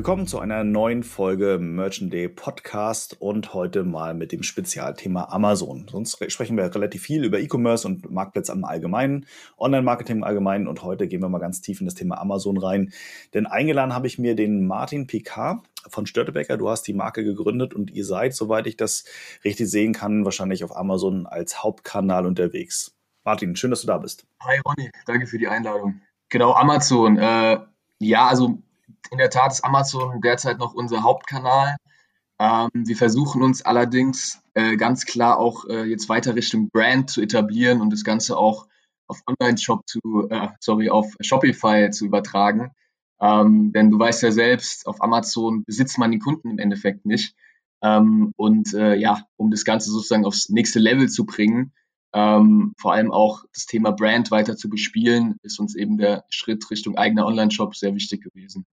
Willkommen zu einer neuen Folge Merchant Day Podcast und heute mal mit dem Spezialthema Amazon. Sonst sprechen wir relativ viel über E-Commerce und Marktplätze im Allgemeinen, Online-Marketing im Allgemeinen und heute gehen wir mal ganz tief in das Thema Amazon rein. Denn eingeladen habe ich mir den Martin Picard von Störtebecker. Du hast die Marke gegründet und ihr seid, soweit ich das richtig sehen kann, wahrscheinlich auf Amazon als Hauptkanal unterwegs. Martin, schön, dass du da bist. Hi Ronny, danke für die Einladung. Genau, Amazon. Äh, ja, also in der Tat ist Amazon derzeit noch unser Hauptkanal. Ähm, wir versuchen uns allerdings äh, ganz klar auch äh, jetzt weiter Richtung Brand zu etablieren und das Ganze auch auf Online-Shop zu, äh, sorry, auf Shopify zu übertragen. Ähm, denn du weißt ja selbst, auf Amazon besitzt man die Kunden im Endeffekt nicht. Ähm, und äh, ja, um das Ganze sozusagen aufs nächste Level zu bringen, ähm, vor allem auch das Thema Brand weiter zu bespielen, ist uns eben der Schritt Richtung eigener Online-Shop sehr wichtig gewesen.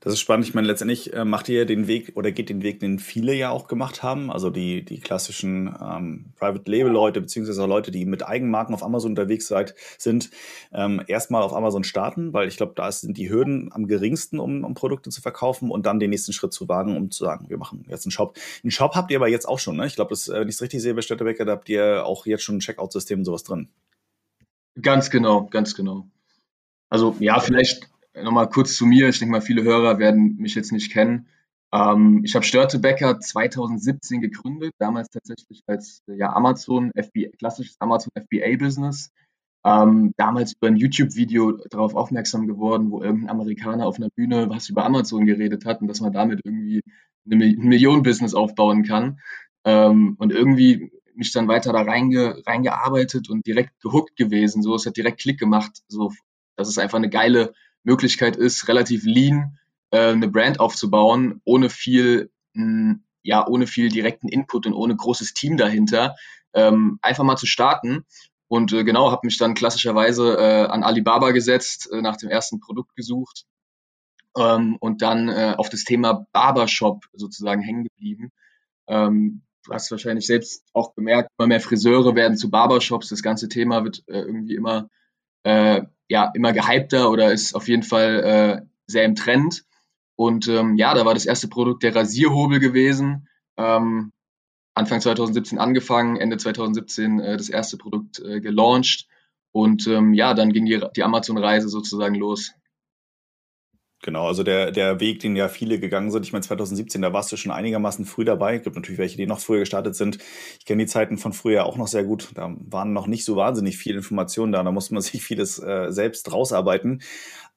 Das ist spannend. Ich meine, letztendlich äh, macht ihr den Weg oder geht den Weg, den viele ja auch gemacht haben. Also die, die klassischen ähm, Private Label Leute, beziehungsweise Leute, die mit Eigenmarken auf Amazon unterwegs seid, sind, ähm, erstmal auf Amazon starten, weil ich glaube, da sind die Hürden am geringsten, um, um Produkte zu verkaufen und dann den nächsten Schritt zu wagen, um zu sagen, wir machen jetzt einen Shop. Einen Shop habt ihr aber jetzt auch schon, ne? Ich glaube, wenn ich es richtig sehe bei Städtebecker, da habt ihr auch jetzt schon ein Checkout-System und sowas drin. Ganz genau, ganz genau. Also ja, vielleicht nochmal kurz zu mir. Ich denke mal, viele Hörer werden mich jetzt nicht kennen. Ähm, ich habe Störtebecker 2017 gegründet, damals tatsächlich als ja, Amazon, FBA, klassisches Amazon FBA-Business. Ähm, damals über ein YouTube-Video darauf aufmerksam geworden, wo irgendein Amerikaner auf einer Bühne was über Amazon geredet hat und dass man damit irgendwie eine, ein Millionen-Business aufbauen kann. Ähm, und irgendwie mich dann weiter da reinge, reingearbeitet und direkt gehuckt gewesen. So, es hat direkt Klick gemacht. So, das ist einfach eine geile Möglichkeit ist, relativ lean äh, eine Brand aufzubauen, ohne viel, mh, hm, ja, ohne viel direkten Input und ohne großes Team dahinter, ähm, einfach mal zu starten. Und äh, genau, habe mich dann klassischerweise äh, an Alibaba gesetzt, äh, nach dem ersten Produkt gesucht ähm, und dann äh, auf das Thema Barbershop sozusagen hängen geblieben. Ähm, du hast wahrscheinlich selbst auch gemerkt, immer mehr Friseure werden zu Barbershops. Das ganze Thema wird äh, irgendwie immer äh, ja immer gehypter oder ist auf jeden Fall äh, sehr im Trend. Und ähm, ja, da war das erste Produkt der Rasierhobel gewesen. Ähm, Anfang 2017 angefangen, Ende 2017 äh, das erste Produkt äh, gelauncht. Und ähm, ja, dann ging die, die Amazon-Reise sozusagen los. Genau, also der, der Weg, den ja viele gegangen sind. Ich meine, 2017, da warst du schon einigermaßen früh dabei. Es gibt natürlich welche, die noch früher gestartet sind. Ich kenne die Zeiten von früher auch noch sehr gut. Da waren noch nicht so wahnsinnig viele Informationen da. Da musste man sich vieles äh, selbst rausarbeiten.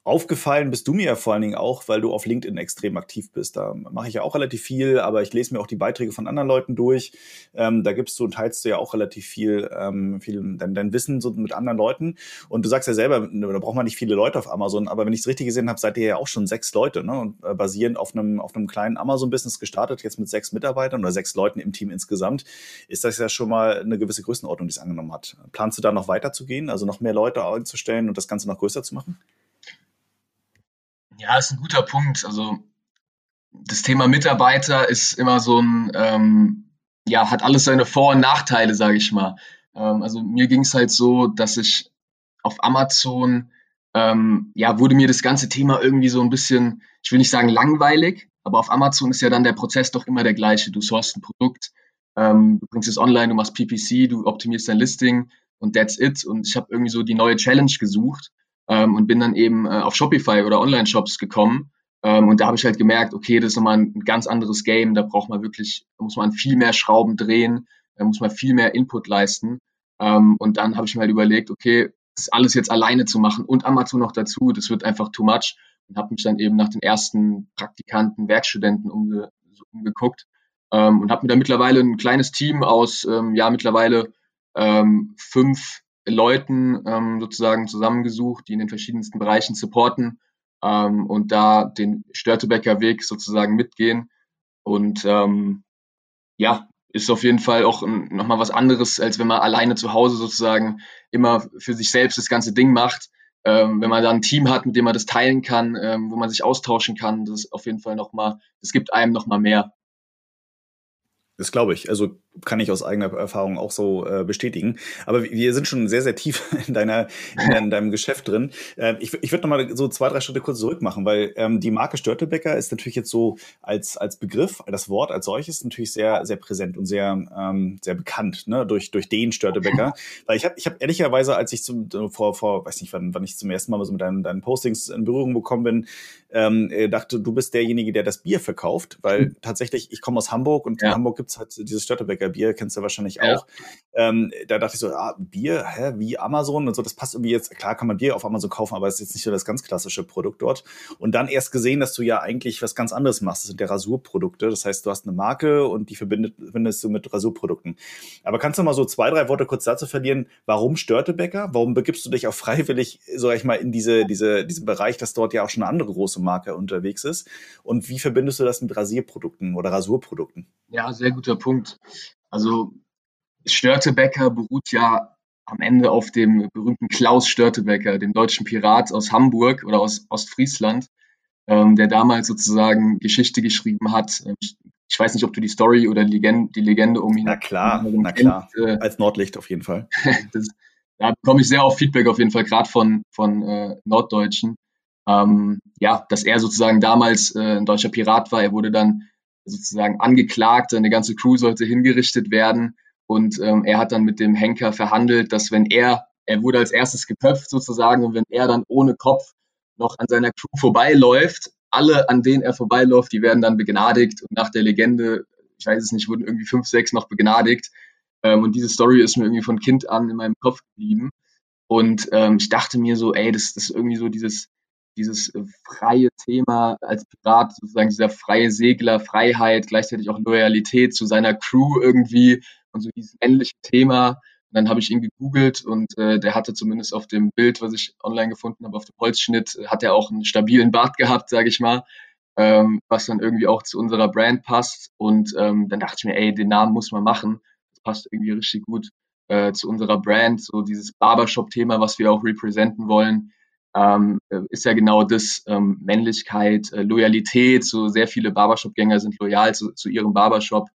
Aufgefallen bist du mir ja vor allen Dingen auch, weil du auf LinkedIn extrem aktiv bist. Da mache ich ja auch relativ viel, aber ich lese mir auch die Beiträge von anderen Leuten durch. Ähm, da gibst du und teilst du ja auch relativ viel, ähm, viel dein, dein Wissen so mit anderen Leuten. Und du sagst ja selber, ne, da braucht man nicht viele Leute auf Amazon, aber wenn ich es richtig gesehen habe, seid ihr ja auch schon sechs Leute, ne? Und äh, basierend auf einem, auf einem kleinen Amazon-Business gestartet, jetzt mit sechs Mitarbeitern oder sechs Leuten im Team insgesamt, ist das ja schon mal eine gewisse Größenordnung, die es angenommen hat. Planst du da noch weiterzugehen, also noch mehr Leute einzustellen und das Ganze noch größer zu machen? Ja, ist ein guter Punkt. Also das Thema Mitarbeiter ist immer so ein, ähm, ja, hat alles seine Vor- und Nachteile, sage ich mal. Ähm, also mir ging es halt so, dass ich auf Amazon, ähm, ja, wurde mir das ganze Thema irgendwie so ein bisschen, ich will nicht sagen langweilig, aber auf Amazon ist ja dann der Prozess doch immer der gleiche. Du sourst ein Produkt, ähm, du bringst es online, du machst PPC, du optimierst dein Listing und that's it. Und ich habe irgendwie so die neue Challenge gesucht ähm, und bin dann eben äh, auf Shopify oder Online-Shops gekommen. Ähm, und da habe ich halt gemerkt, okay, das ist nochmal ein, ganz anderes Game. Da braucht man wirklich, da muss man viel mehr Schrauben drehen, da muss man viel mehr Input leisten. Ähm, und dann habe ich mir halt überlegt, okay, das alles jetzt alleine zu machen und Amazon noch dazu, das wird einfach too much. Und habe mich dann eben nach den ersten Praktikanten, Werkstudenten umge umgeguckt ähm, und habe mir da mittlerweile ein kleines Team aus, ähm, ja, mittlerweile ähm, fünf Leuten ähm, sozusagen zusammengesucht, die in den verschiedensten Bereichen supporten ähm, und da den Störtebecker Weg sozusagen mitgehen. Und ähm, ja, ist auf jeden Fall auch nochmal was anderes, als wenn man alleine zu Hause sozusagen immer für sich selbst das ganze Ding macht. Ähm, wenn man da ein Team hat, mit dem man das teilen kann, ähm, wo man sich austauschen kann, das ist auf jeden Fall nochmal, das gibt einem nochmal mehr. Das glaube ich. Also kann ich aus eigener Erfahrung auch so äh, bestätigen. Aber wir sind schon sehr, sehr tief in, deiner, in, in deinem Geschäft drin. Äh, ich ich würde nochmal so zwei, drei Schritte kurz zurück machen, weil ähm, die Marke Störtebecker ist natürlich jetzt so als, als Begriff, das Wort als solches natürlich sehr, sehr präsent und sehr, ähm, sehr bekannt ne? durch, durch den Störtebecker. weil ich habe ich hab ehrlicherweise, als ich zum, vor, vor, weiß nicht, wann, wann ich zum ersten Mal so mit deinen, deinen Postings in Berührung bekommen bin, ähm, äh, dachte, du bist derjenige, der das Bier verkauft, weil hm. tatsächlich, ich komme aus Hamburg und ja. in Hamburg gibt's halt dieses Störtebecker Bier, kennst du wahrscheinlich ja. auch. Ähm, da dachte ich so, ah, Bier, hä, wie Amazon und so, das passt irgendwie jetzt, klar kann man Bier auf Amazon kaufen, aber es ist jetzt nicht so das ganz klassische Produkt dort. Und dann erst gesehen, dass du ja eigentlich was ganz anderes machst, das sind ja Rasurprodukte, das heißt, du hast eine Marke und die verbindet, verbindest du mit Rasurprodukten. Aber kannst du mal so zwei, drei Worte kurz dazu verlieren, warum Störtebecker? Warum begibst du dich auch freiwillig, sag ich mal, in diese, diese, diesen Bereich, dass dort ja auch schon eine andere große Marke unterwegs ist? Und wie verbindest du das mit Rasierprodukten oder Rasurprodukten? Ja, sehr guter Punkt. Also Störtebecker beruht ja am Ende auf dem berühmten Klaus Störtebecker, dem deutschen Pirat aus Hamburg oder aus Ostfriesland, ähm, der damals sozusagen Geschichte geschrieben hat. Ich, ich, weiß nicht, ob du die Story oder die Legende, die Legende um ihn. Na klar, na klar. Äh, Als Nordlicht auf jeden Fall. das, da bekomme ich sehr auf Feedback auf jeden Fall, gerade von, von äh, Norddeutschen. Ähm, ja, dass er sozusagen damals äh, ein deutscher Pirat war. Er wurde dann sozusagen angeklagt, seine ganze Crew sollte hingerichtet werden und ähm, er hat dann mit dem Henker verhandelt, dass wenn er, er wurde als erstes geköpft sozusagen und wenn er dann ohne Kopf noch an seiner Crew vorbeiläuft, alle, an denen er vorbeiläuft, die werden dann begnadigt und nach der Legende, ich weiß es nicht, wurden irgendwie fünf, sechs noch begnadigt. Ähm, und diese Story ist mir irgendwie von Kind an in meinem Kopf geblieben. Und ähm, ich dachte mir so, ey, das, das ist irgendwie so dieses, dieses äh, freie Thema als Pirat, sozusagen dieser freie Segler, Freiheit, gleichzeitig auch Loyalität zu seiner Crew irgendwie und so dieses männliche Thema. Und dann habe ich ihn gegoogelt und äh, der hatte zumindest auf dem Bild, was ich online gefunden habe, auf dem Holzschnitt, äh, hat er auch einen stabilen Bart gehabt, sage ich mal, ähm, was dann irgendwie auch zu unserer Brand passt. Und ähm, dann dachte ich mir, ey, den Namen muss man machen. Das passt irgendwie richtig gut äh, zu unserer Brand, so dieses Barbershop-Thema, was wir auch representen wollen ähm, ist ja genau das ähm, Männlichkeit, äh, Loyalität. So sehr viele Barbershop-Gänger sind loyal zu, zu ihrem Barbershop.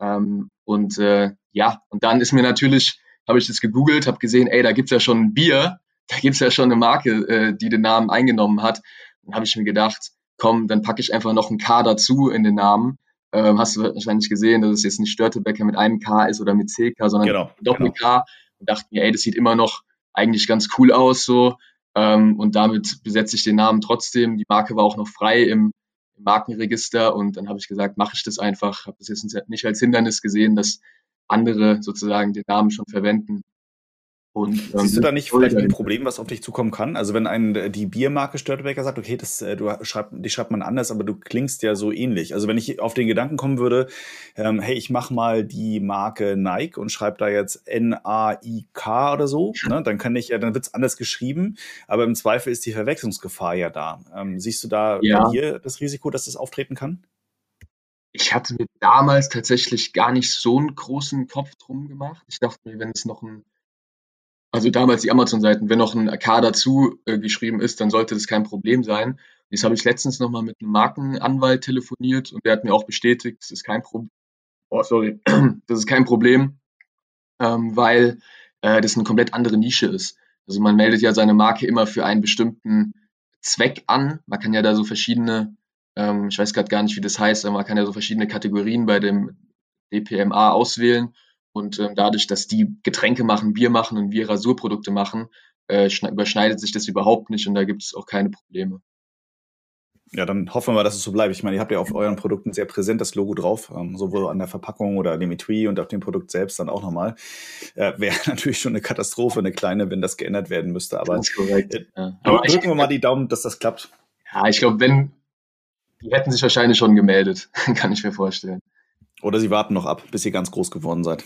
Ähm, und äh, ja, und dann ist mir natürlich, habe ich das gegoogelt, habe gesehen, ey, da gibt's ja schon ein Bier, da gibt's ja schon eine Marke, äh, die den Namen eingenommen hat. Dann habe ich mir gedacht, komm, dann packe ich einfach noch ein K dazu in den Namen. Ähm, hast du wahrscheinlich gesehen, dass es jetzt nicht Störtebecker mit einem K ist oder mit CK, sondern genau, Doppel-K. Genau. Und dachte mir, ey, das sieht immer noch eigentlich ganz cool aus so. Ähm, und damit besetze ich den Namen trotzdem. Die Marke war auch noch frei im, im Markenregister und dann habe ich gesagt, mache ich das einfach. Habe das jetzt nicht als Hindernis gesehen, dass andere sozusagen den Namen schon verwenden. Und, ähm, Siehst du da nicht vielleicht ein Problem, was auf dich zukommen kann? Also wenn ein äh, die Biermarke Störtebecker sagt, okay, das, äh, du schreib, die schreibt man anders, aber du klingst ja so ähnlich. Also wenn ich auf den Gedanken kommen würde, ähm, hey, ich mach mal die Marke Nike und schreibe da jetzt N-A-I-K oder so, ne, dann kann ich ja, dann wird's anders geschrieben, aber im Zweifel ist die Verwechslungsgefahr ja da. Ähm, siehst du da ja. bei dir das Risiko, dass das auftreten kann? Ich hatte mir damals tatsächlich gar nicht so einen großen Kopf drum gemacht. Ich dachte mir, wenn es noch ein also damals die Amazon-Seiten, wenn noch ein AK dazu äh, geschrieben ist, dann sollte das kein Problem sein. Jetzt habe ich letztens nochmal mit einem Markenanwalt telefoniert und der hat mir auch bestätigt, das ist kein Problem. Oh, sorry, das ist kein Problem, ähm, weil äh, das eine komplett andere Nische ist. Also man meldet ja seine Marke immer für einen bestimmten Zweck an. Man kann ja da so verschiedene, ähm, ich weiß gerade gar nicht, wie das heißt, aber man kann ja so verschiedene Kategorien bei dem DPMA auswählen. Und ähm, dadurch, dass die Getränke machen, Bier machen und wir Rasurprodukte machen, äh, überschneidet sich das überhaupt nicht und da gibt es auch keine Probleme. Ja, dann hoffen wir dass es so bleibt. Ich meine, ihr habt ja auf euren Produkten sehr präsent das Logo drauf, ähm, sowohl an der Verpackung oder an dem Etui und auf dem Produkt selbst dann auch nochmal. Äh, Wäre natürlich schon eine Katastrophe, eine kleine, wenn das geändert werden müsste. Aber, korrekt, äh, ja. aber drücken wir mal die Daumen, dass das klappt. Ja, ich glaube, wenn, die hätten sich wahrscheinlich schon gemeldet, kann ich mir vorstellen. Oder sie warten noch ab, bis ihr ganz groß geworden seid.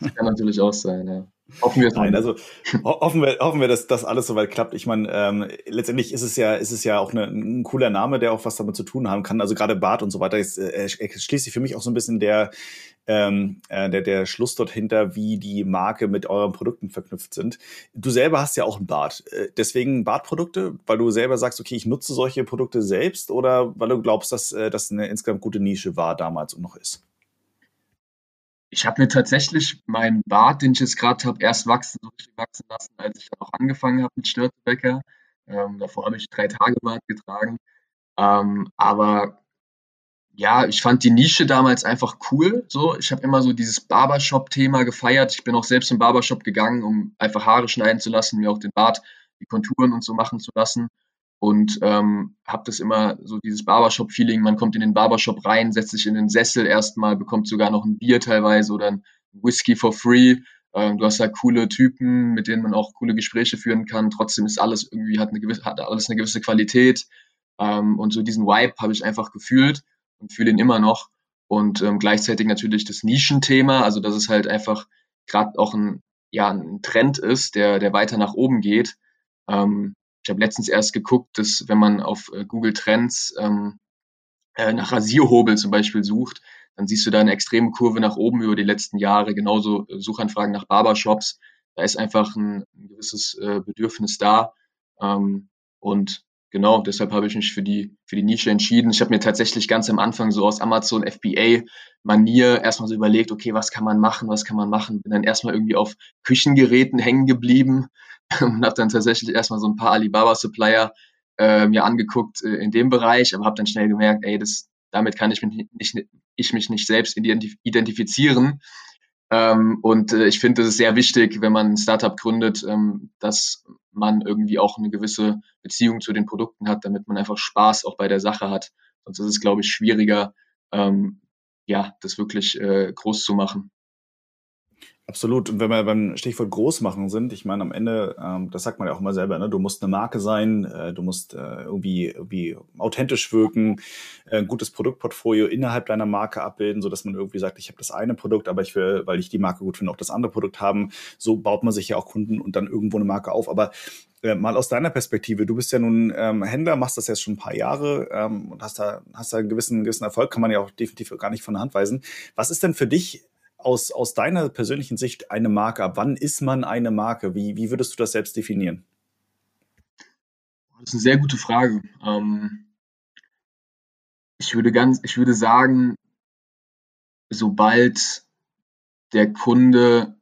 Das kann natürlich auch sein, ja. Hoffen wir es Nein, also ho hoffen wir, hoffen wir, dass das alles soweit klappt. Ich meine, ähm, letztendlich ist es ja, ist es ja auch eine, ein cooler Name, der auch was damit zu tun haben kann. Also gerade Bart und so weiter ist, äh, schließt sich für mich auch so ein bisschen der, ähm, äh, der, der Schluss dort hinter, wie die Marke mit euren Produkten verknüpft sind. Du selber hast ja auch ein Bart. Äh, deswegen Bartprodukte, weil du selber sagst, okay, ich nutze solche Produkte selbst oder weil du glaubst, dass äh, das eine insgesamt gute Nische war damals und noch ist? Ich habe mir tatsächlich meinen Bart, den ich jetzt gerade habe, erst wachsen, wachsen lassen, als ich dann auch angefangen habe mit Störtebecker. Ähm, davor habe ich drei Tage Bart getragen. Ähm, aber ja, ich fand die Nische damals einfach cool. So, ich habe immer so dieses Barbershop-Thema gefeiert. Ich bin auch selbst im Barbershop gegangen, um einfach Haare schneiden zu lassen, mir auch den Bart, die Konturen und so machen zu lassen und ähm, habe das immer so dieses Barbershop-Feeling. Man kommt in den Barbershop rein, setzt sich in den Sessel erstmal, bekommt sogar noch ein Bier teilweise oder ein Whisky for free. Ähm, du hast da coole Typen, mit denen man auch coole Gespräche führen kann. Trotzdem ist alles irgendwie hat eine gewisse hat alles eine gewisse Qualität ähm, und so diesen Vibe habe ich einfach gefühlt und fühle ihn immer noch. Und ähm, gleichzeitig natürlich das Nischenthema, also dass es halt einfach gerade auch ein ja ein Trend ist, der der weiter nach oben geht. Ähm, ich habe letztens erst geguckt, dass wenn man auf äh, Google Trends ähm, äh, nach Rasierhobel zum Beispiel sucht, dann siehst du da eine extreme Kurve nach oben über die letzten Jahre. Genauso äh, Suchanfragen nach Barbershops. Da ist einfach ein, gewisses äh, Bedürfnis da. Ähm, und genau, deshalb habe ich mich für die, für die Nische entschieden. Ich habe mir tatsächlich ganz am Anfang so aus Amazon FBA Manier erstmal so überlegt, okay, was kann man machen, was kann man machen. Bin dann erstmal irgendwie auf Küchengeräten hängen geblieben und habe dann tatsächlich erstmal so ein paar Alibaba-Supplier äh, mir angeguckt äh, in dem Bereich, aber habe dann schnell gemerkt, ey, das, damit kann ich mich nicht, ich mich nicht selbst identif identifizieren. Ähm, und äh, ich finde, es ist sehr wichtig, wenn man ein Startup gründet, ähm, dass man irgendwie auch eine gewisse Beziehung zu den Produkten hat, damit man einfach Spaß auch bei der Sache hat. Sonst ist es, glaube ich, schwieriger, ähm, ja, das wirklich äh, groß zu machen. Absolut. Und wenn wir beim Stichwort Großmachen sind, ich meine, am Ende, ähm, das sagt man ja auch immer selber, ne? du musst eine Marke sein, äh, du musst äh, irgendwie, irgendwie authentisch wirken, äh, ein gutes Produktportfolio innerhalb deiner Marke abbilden, so dass man irgendwie sagt, ich habe das eine Produkt, aber ich will, weil ich die Marke gut finde, auch das andere Produkt haben. So baut man sich ja auch Kunden und dann irgendwo eine Marke auf. Aber äh, mal aus deiner Perspektive, du bist ja nun ähm, Händler, machst das jetzt schon ein paar Jahre ähm, und hast da, hast da einen gewissen, gewissen Erfolg, kann man ja auch definitiv gar nicht von der Hand weisen. Was ist denn für dich aus, aus deiner persönlichen Sicht eine Marke ab? Wann ist man eine Marke? Wie, wie würdest du das selbst definieren? Das ist eine sehr gute Frage. Ähm, ich würde ganz, ich würde sagen, sobald der Kunde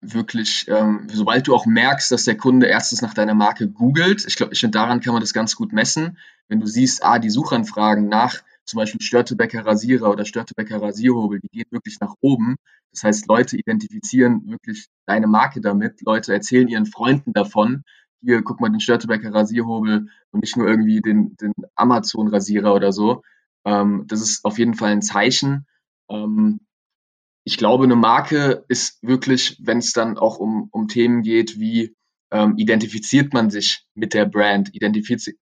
wirklich, ähm, sobald du auch merkst, dass der Kunde erstens nach deiner Marke googelt, ich glaube, ich daran kann man das ganz gut messen. Wenn du siehst, ah, die Suchanfragen nach zum Beispiel Störtebecker Rasierer oder Störtebecker Rasierhobel, die gehen wirklich nach oben. Das heißt, Leute identifizieren wirklich deine Marke damit. Leute erzählen ihren Freunden davon. Hier, guck mal, den Störtebecker Rasierhobel und nicht nur irgendwie den, den Amazon Rasierer oder so. Ähm, das ist auf jeden Fall ein Zeichen. Ähm, ich glaube, eine Marke ist wirklich, wenn es dann auch um, um Themen geht wie ähm, identifiziert man sich mit der Brand, identifiziert,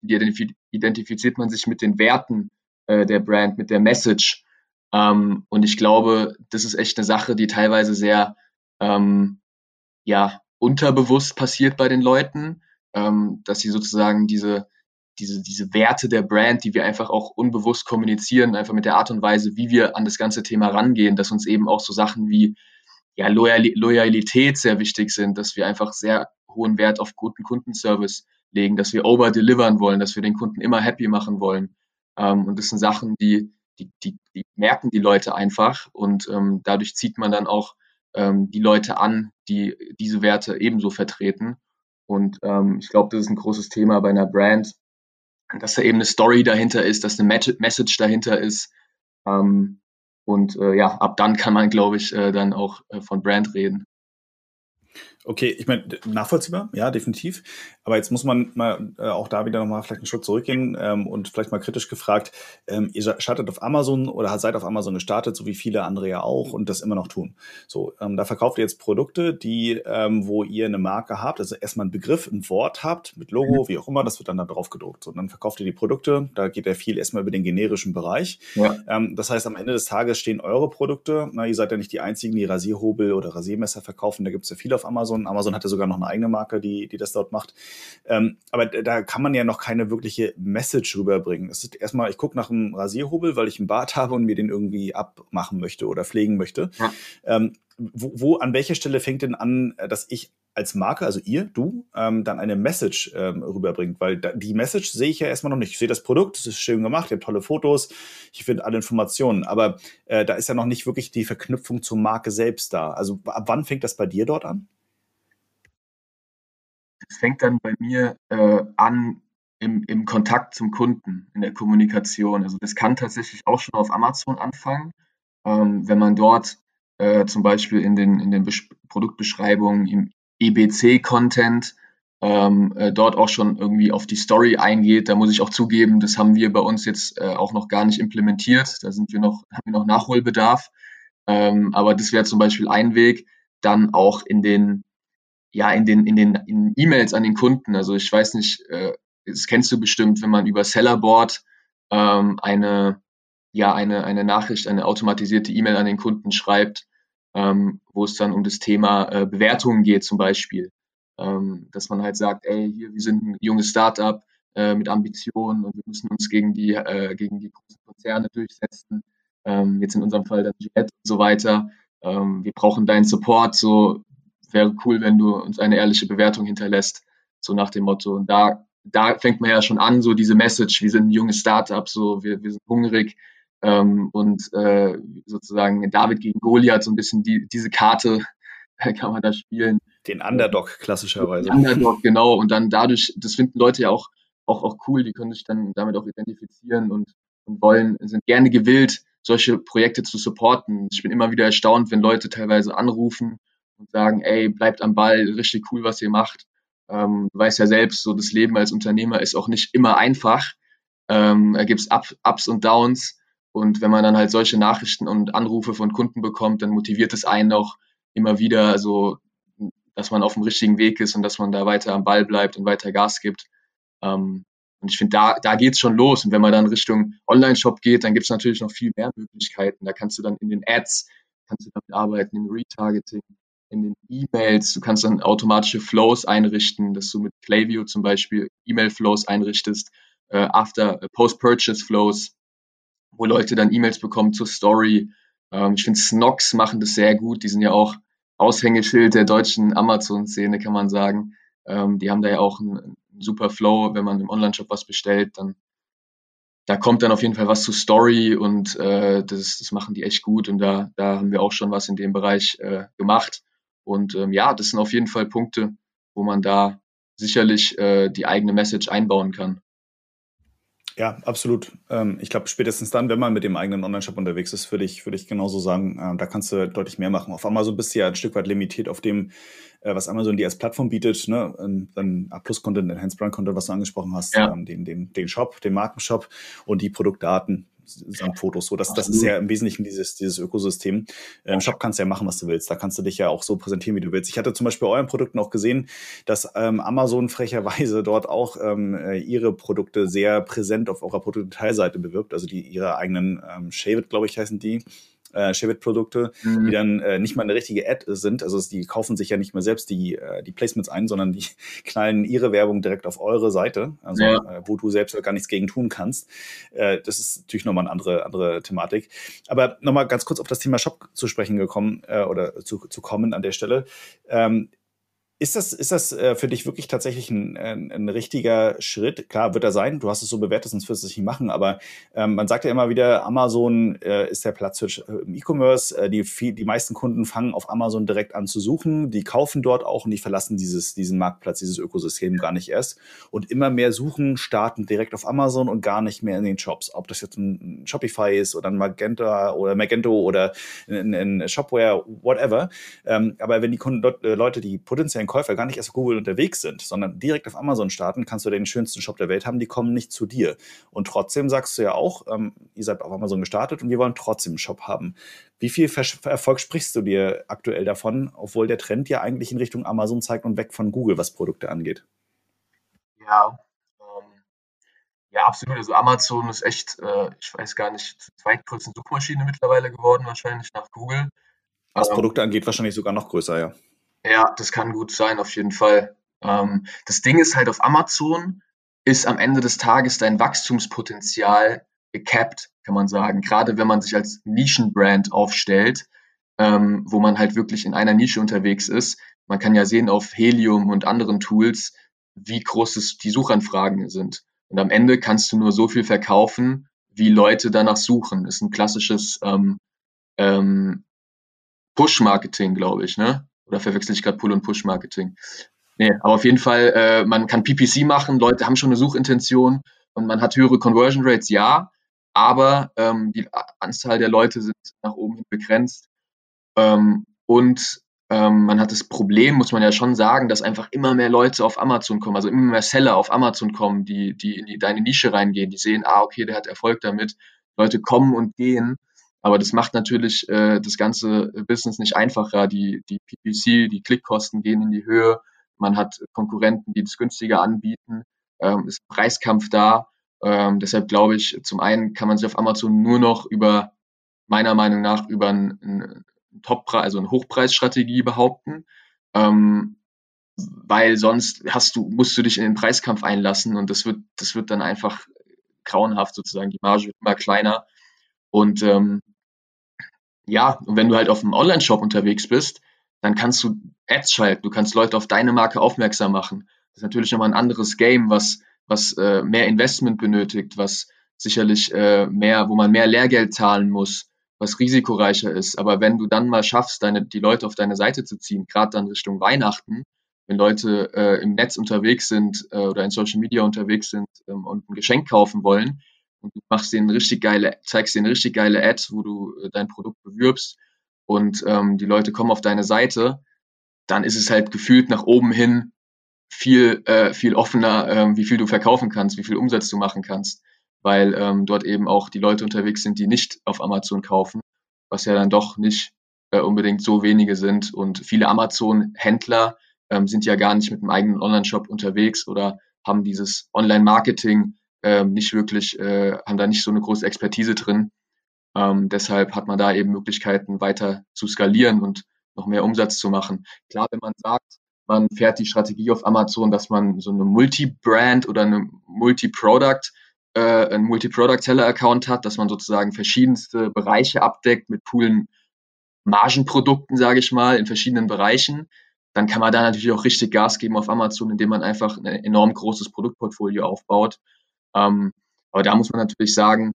identifiziert man sich mit den Werten, äh, der Brand, mit der Message. Ähm, und ich glaube, das ist echt eine Sache, die teilweise sehr ähm, ja, unterbewusst passiert bei den Leuten, ähm, dass sie sozusagen diese, diese, diese Werte der Brand, die wir einfach auch unbewusst kommunizieren, einfach mit der Art und Weise, wie wir an das ganze Thema rangehen, dass uns eben auch so Sachen wie ja, Loyal Loyalität sehr wichtig sind, dass wir einfach sehr hohen Wert auf guten Kundenservice legen, dass wir over-delivern wollen, dass wir den Kunden immer happy machen wollen. Ähm, und das sind Sachen, die, die, die, die merken die Leute einfach und ähm, dadurch zieht man dann auch ähm, die Leute an, die diese Werte ebenso vertreten. Und ähm, ich glaube, das ist ein großes Thema bei einer Brand, dass da eben eine Story dahinter ist, dass eine Message dahinter ist. Ähm, und äh, ja, ab dann kann man, glaube ich, äh, dann auch äh, von Brand reden. Okay, ich meine, nachvollziehbar, ja, definitiv. Aber jetzt muss man mal äh, auch da wieder nochmal vielleicht einen Schritt zurückgehen ähm, und vielleicht mal kritisch gefragt, ähm, ihr startet auf Amazon oder seid auf Amazon gestartet, so wie viele andere ja auch und das immer noch tun. So, ähm, da verkauft ihr jetzt Produkte, die, ähm, wo ihr eine Marke habt, also erstmal einen Begriff, ein Wort habt, mit Logo, mhm. wie auch immer, das wird dann da drauf gedruckt. So, und dann verkauft ihr die Produkte, da geht ja viel erstmal über den generischen Bereich. Ja. Ähm, das heißt, am Ende des Tages stehen eure Produkte, na, ihr seid ja nicht die einzigen, die Rasierhobel oder Rasiermesser verkaufen, da gibt es ja viele auf Amazon Amazon. Amazon hat ja sogar noch eine eigene Marke, die, die das dort macht. Ähm, aber da kann man ja noch keine wirkliche Message rüberbringen. Es ist erstmal, ich gucke nach einem Rasierhobel, weil ich einen Bart habe und mir den irgendwie abmachen möchte oder pflegen möchte. Ja. Ähm, wo, wo, an welcher Stelle fängt denn an, dass ich als Marke, also ihr, du, ähm, dann eine Message ähm, rüberbringt? Weil da, die Message sehe ich ja erstmal noch nicht. Ich sehe das Produkt, es ist schön gemacht, ihr habt tolle Fotos, ich finde alle Informationen, aber äh, da ist ja noch nicht wirklich die Verknüpfung zur Marke selbst da. Also ab wann fängt das bei dir dort an? Fängt dann bei mir äh, an im, im Kontakt zum Kunden, in der Kommunikation. Also das kann tatsächlich auch schon auf Amazon anfangen, ähm, wenn man dort äh, zum Beispiel in den, in den Bes Produktbeschreibungen im EBC-Content ähm, äh, dort auch schon irgendwie auf die Story eingeht. Da muss ich auch zugeben, das haben wir bei uns jetzt äh, auch noch gar nicht implementiert. Da sind wir noch, haben wir noch Nachholbedarf. Ähm, aber das wäre zum Beispiel ein Weg, dann auch in den ja, in den, in den in E-Mails an den Kunden. Also ich weiß nicht, äh, das kennst du bestimmt, wenn man über Sellerboard ähm, eine, ja, eine, eine Nachricht, eine automatisierte E-Mail an den Kunden schreibt, ähm, wo es dann um das Thema äh, Bewertungen geht zum Beispiel. Ähm, dass man halt sagt, ey, hier, wir sind ein junges Startup äh, mit Ambitionen und wir müssen uns gegen die, äh, gegen die großen Konzerne durchsetzen. Ähm, jetzt in unserem Fall dann Jet und so weiter. Ähm, wir brauchen deinen Support, so wäre cool, wenn du uns eine ehrliche Bewertung hinterlässt, so nach dem Motto. Und da, da fängt man ja schon an, so diese Message, wir sind ein junges Startup, so wir, wir sind hungrig ähm, und äh, sozusagen David gegen Goliath, so ein bisschen die, diese Karte kann man da spielen. Den Underdog klassischerweise. Den Underdog, genau. Und dann dadurch, das finden Leute ja auch, auch, auch cool, die können sich dann damit auch identifizieren und, und wollen, sind gerne gewillt, solche Projekte zu supporten. Ich bin immer wieder erstaunt, wenn Leute teilweise anrufen und sagen, ey, bleibt am Ball, richtig cool, was ihr macht. Ähm, du weißt ja selbst, so das Leben als Unternehmer ist auch nicht immer einfach. Ähm, da gibt's Up, Ups und Downs. Und wenn man dann halt solche Nachrichten und Anrufe von Kunden bekommt, dann motiviert es einen auch immer wieder, also dass man auf dem richtigen Weg ist und dass man da weiter am Ball bleibt und weiter Gas gibt. Ähm, und ich finde, da, da geht's schon los. Und wenn man dann Richtung Online-Shop geht, dann gibt's natürlich noch viel mehr Möglichkeiten. Da kannst du dann in den Ads, kannst du damit arbeiten, im Retargeting, in den E-Mails. Du kannst dann automatische Flows einrichten, dass du mit Klaviyo zum Beispiel E-Mail-Flows einrichtest, äh, After äh, Post-Purchase-Flows, wo Leute dann E-Mails bekommen zur Story. Ähm, ich finde, Snox machen das sehr gut. Die sind ja auch Aushängeschild der deutschen Amazon-Szene, kann man sagen. Ähm, die haben da ja auch einen, einen super Flow. Wenn man im Online-Shop was bestellt, dann da kommt dann auf jeden Fall was zu Story und äh, das, das machen die echt gut und da, da haben wir auch schon was in dem Bereich äh, gemacht. Und ähm, ja, das sind auf jeden Fall Punkte, wo man da sicherlich äh, die eigene Message einbauen kann. Ja, absolut. Ähm, ich glaube, spätestens dann, wenn man mit dem eigenen Online-Shop unterwegs ist, würde ich, würde ich genauso sagen, äh, da kannst du deutlich mehr machen. Auf Amazon bist du ja ein Stück weit limitiert auf dem, äh, was Amazon dir als Plattform bietet, ne? Ähm, dann A-Plus-Content, Enhanced Brand-Content, was du angesprochen hast, ja. ähm, den, den, den Shop, den Markenshop und die Produktdaten samt Fotos. So, das, das ist ja im Wesentlichen dieses, dieses Ökosystem. Im Shop kannst du ja machen, was du willst. Da kannst du dich ja auch so präsentieren, wie du willst. Ich hatte zum Beispiel bei euren Produkten auch gesehen, dass ähm, Amazon frecherweise dort auch ähm, äh, ihre Produkte sehr präsent auf eurer Produktdetailseite bewirbt. Also die ihre eigenen ähm, Shaved, glaube ich, heißen die äh, Chevette-Produkte, mhm. die dann äh, nicht mal eine richtige Ad sind. Also die kaufen sich ja nicht mehr selbst die, äh, die Placements ein, sondern die knallen ihre Werbung direkt auf eure Seite, also ja. äh, wo du selbst gar nichts gegen tun kannst. Äh, das ist natürlich nochmal eine andere, andere Thematik. Aber nochmal ganz kurz auf das Thema Shop zu sprechen gekommen äh, oder zu, zu kommen an der Stelle. Ähm, Ist das, ist das äh, für dich wirklich tatsächlich ein, ein, ein, richtiger Schritt? Klar, wird er sein. Du hast es so bewertet, sonst wirst du es nicht machen. Aber ähm, man sagt ja immer wieder, Amazon äh, ist der Platz für äh, E-Commerce. Äh, die, die meisten Kunden fangen auf Amazon direkt an zu suchen. Die kaufen dort auch und die verlassen dieses, diesen Marktplatz, dieses Ökosystem gar nicht erst. Und immer mehr Suchen starten direkt auf Amazon und gar nicht mehr in den Shops. Ob das jetzt ein Shopify ist oder ein Magenta oder Magento oder ein, ein Shopware, whatever. Ähm, aber wenn die Kunden, äh, Leute, die potenziellen Käufer gar nicht erst auf Google unterwegs sind, sondern direkt auf Amazon starten, kannst du den schönsten Shop der Welt haben, die kommen nicht zu dir. Und trotzdem sagst du ja auch, ähm, ihr seid auf Amazon gestartet und wir wollen trotzdem einen Shop haben. Wie viel Erfolg sprichst du dir aktuell davon, obwohl der Trend ja eigentlich in Richtung Amazon zeigt und weg von Google, was Produkte angeht? Ja, ähm, ja, absolut. Also Amazon ist echt, äh, ich weiß gar nicht, zur zweitgrößten Suchmaschine mittlerweile geworden, wahrscheinlich nach Google. Was ähm, Produkte angeht, wahrscheinlich sogar noch größer, ja. Ja, das kann gut sein, auf jeden Fall. Ähm, das Ding ist halt auf Amazon ist am Ende des Tages dein Wachstumspotenzial gecapped, kann man sagen. Gerade wenn man sich als Nischenbrand aufstellt, ähm, wo man halt wirklich in einer Nische unterwegs ist. Man kann ja sehen auf Helium und anderen Tools, wie groß es die Suchanfragen sind. Und am Ende kannst du nur so viel verkaufen, wie Leute danach suchen. Ist ein klassisches ähm, ähm, Push-Marketing, glaube ich, ne? Oder verwechsel ich gerade Pull- und Push-Marketing? Nee, aber auf jeden Fall, äh, man kann PPC machen, Leute haben schon eine Suchintention und man hat höhere Conversion Rates, ja, aber ähm, die Anzahl der Leute sind nach oben hin begrenzt. Ähm, und ähm, man hat das Problem, muss man ja schon sagen, dass einfach immer mehr Leute auf Amazon kommen, also immer mehr Seller auf Amazon kommen, die, die in die, deine Nische reingehen, die sehen, ah, okay, der hat Erfolg damit. Leute kommen und gehen aber das macht natürlich äh, das ganze Business nicht einfacher. Die, die PPC, die Klickkosten gehen in die Höhe. Man hat Konkurrenten, die das günstiger anbieten. Ähm, ist Preiskampf da. Ähm, deshalb glaube ich, zum einen kann man sich auf Amazon nur noch über, meiner Meinung nach, über ein, ein Toppreis, also eine Hochpreisstrategie behaupten. Ähm, weil sonst hast du, musst du dich in den Preiskampf einlassen und das wird, das wird dann einfach grauenhaft sozusagen. Die Marge wird immer kleiner. Und ähm, ja, und wenn du halt auf einem Online-Shop unterwegs bist, dann kannst du Ads schalten, du kannst Leute auf deine Marke aufmerksam machen. Das ist natürlich nochmal ein anderes Game, was, was äh, mehr Investment benötigt, was sicherlich äh, mehr, wo man mehr Lehrgeld zahlen muss, was risikoreicher ist. Aber wenn du dann mal schaffst, deine, die Leute auf deine Seite zu ziehen, gerade dann Richtung Weihnachten, wenn Leute äh, im Netz unterwegs sind äh, oder in Social Media unterwegs sind ähm, und ein Geschenk kaufen wollen, und du machst denen richtig geile, zeigst denen richtig geile Ads, wo du äh, dein Produkt bewirbst und ähm, die Leute kommen auf deine Seite, dann ist es halt gefühlt nach oben hin viel, äh, viel offener, ähm, wie viel du verkaufen kannst, wie viel Umsatz du machen kannst, weil ähm, dort eben auch die Leute unterwegs sind, die nicht auf Amazon kaufen, was ja dann doch nicht äh, unbedingt so wenige sind. Und viele Amazon-Händler ähm, sind ja gar nicht mit einem eigenen Online-Shop unterwegs oder haben dieses Online-Marketing ähm, nicht wirklich, äh, haben da nicht so eine große Expertise drin. Ähm, deshalb hat man da eben Möglichkeiten, weiter zu skalieren und noch mehr Umsatz zu machen. Klar, wenn man sagt, man fährt die Strategie auf Amazon, dass man so eine Multi-Brand oder eine Multi-Product, äh, ein Multi-Product-Seller-Account hat, dass man sozusagen verschiedenste Bereiche abdeckt mit coolen Margenprodukten, sage ich mal, in verschiedenen Bereichen, dann kann man da natürlich auch richtig Gas geben auf Amazon, indem man einfach ein enorm großes Produktportfolio aufbaut ähm, aber da muss man natürlich sagen,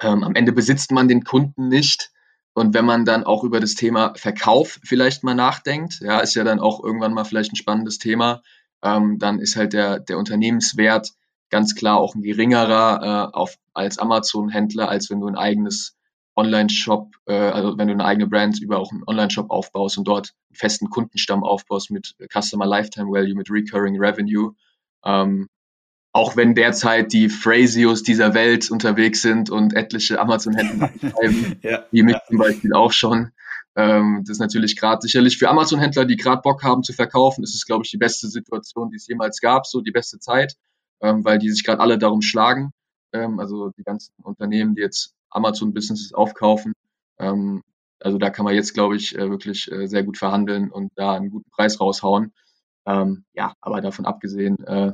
ähm, am Ende besitzt man den Kunden nicht. Und wenn man dann auch über das Thema Verkauf vielleicht mal nachdenkt, ja, ist ja dann auch irgendwann mal vielleicht ein spannendes Thema, ähm, dann ist halt der, der Unternehmenswert ganz klar auch ein geringerer äh, auf, als Amazon-Händler, als wenn du ein eigenes Online-Shop, äh, also wenn du eine eigene Brand über auch einen Online-Shop aufbaust und dort einen festen Kundenstamm aufbaust mit Customer Lifetime Value, mit Recurring Revenue. Ähm, auch wenn derzeit die Phrasios dieser Welt unterwegs sind und etliche Amazon-Händler schreiben, ja, wie mich ja. zum Beispiel auch schon. Ähm, das ist natürlich gerade sicherlich für Amazon-Händler, die gerade Bock haben zu verkaufen, ist es, glaube ich, die beste Situation, die es jemals gab, so die beste Zeit, ähm, weil die sich gerade alle darum schlagen. Ähm, also die ganzen Unternehmen, die jetzt Amazon-Businesses aufkaufen. Ähm, also da kann man jetzt, glaube ich, äh, wirklich äh, sehr gut verhandeln und da einen guten Preis raushauen. Ähm, ja, aber davon abgesehen, äh,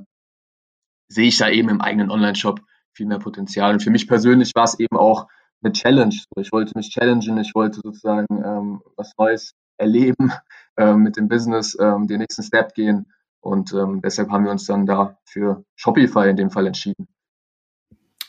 sehe ich da eben im eigenen Online-Shop viel mehr Potenzial. Und für mich persönlich war es eben auch eine Challenge. Ich wollte mich challengen, ich wollte sozusagen ähm, was Neues erleben, äh, mit dem Business äh, den nächsten Step gehen. Und ähm, deshalb haben wir uns dann da für Shopify in dem Fall entschieden.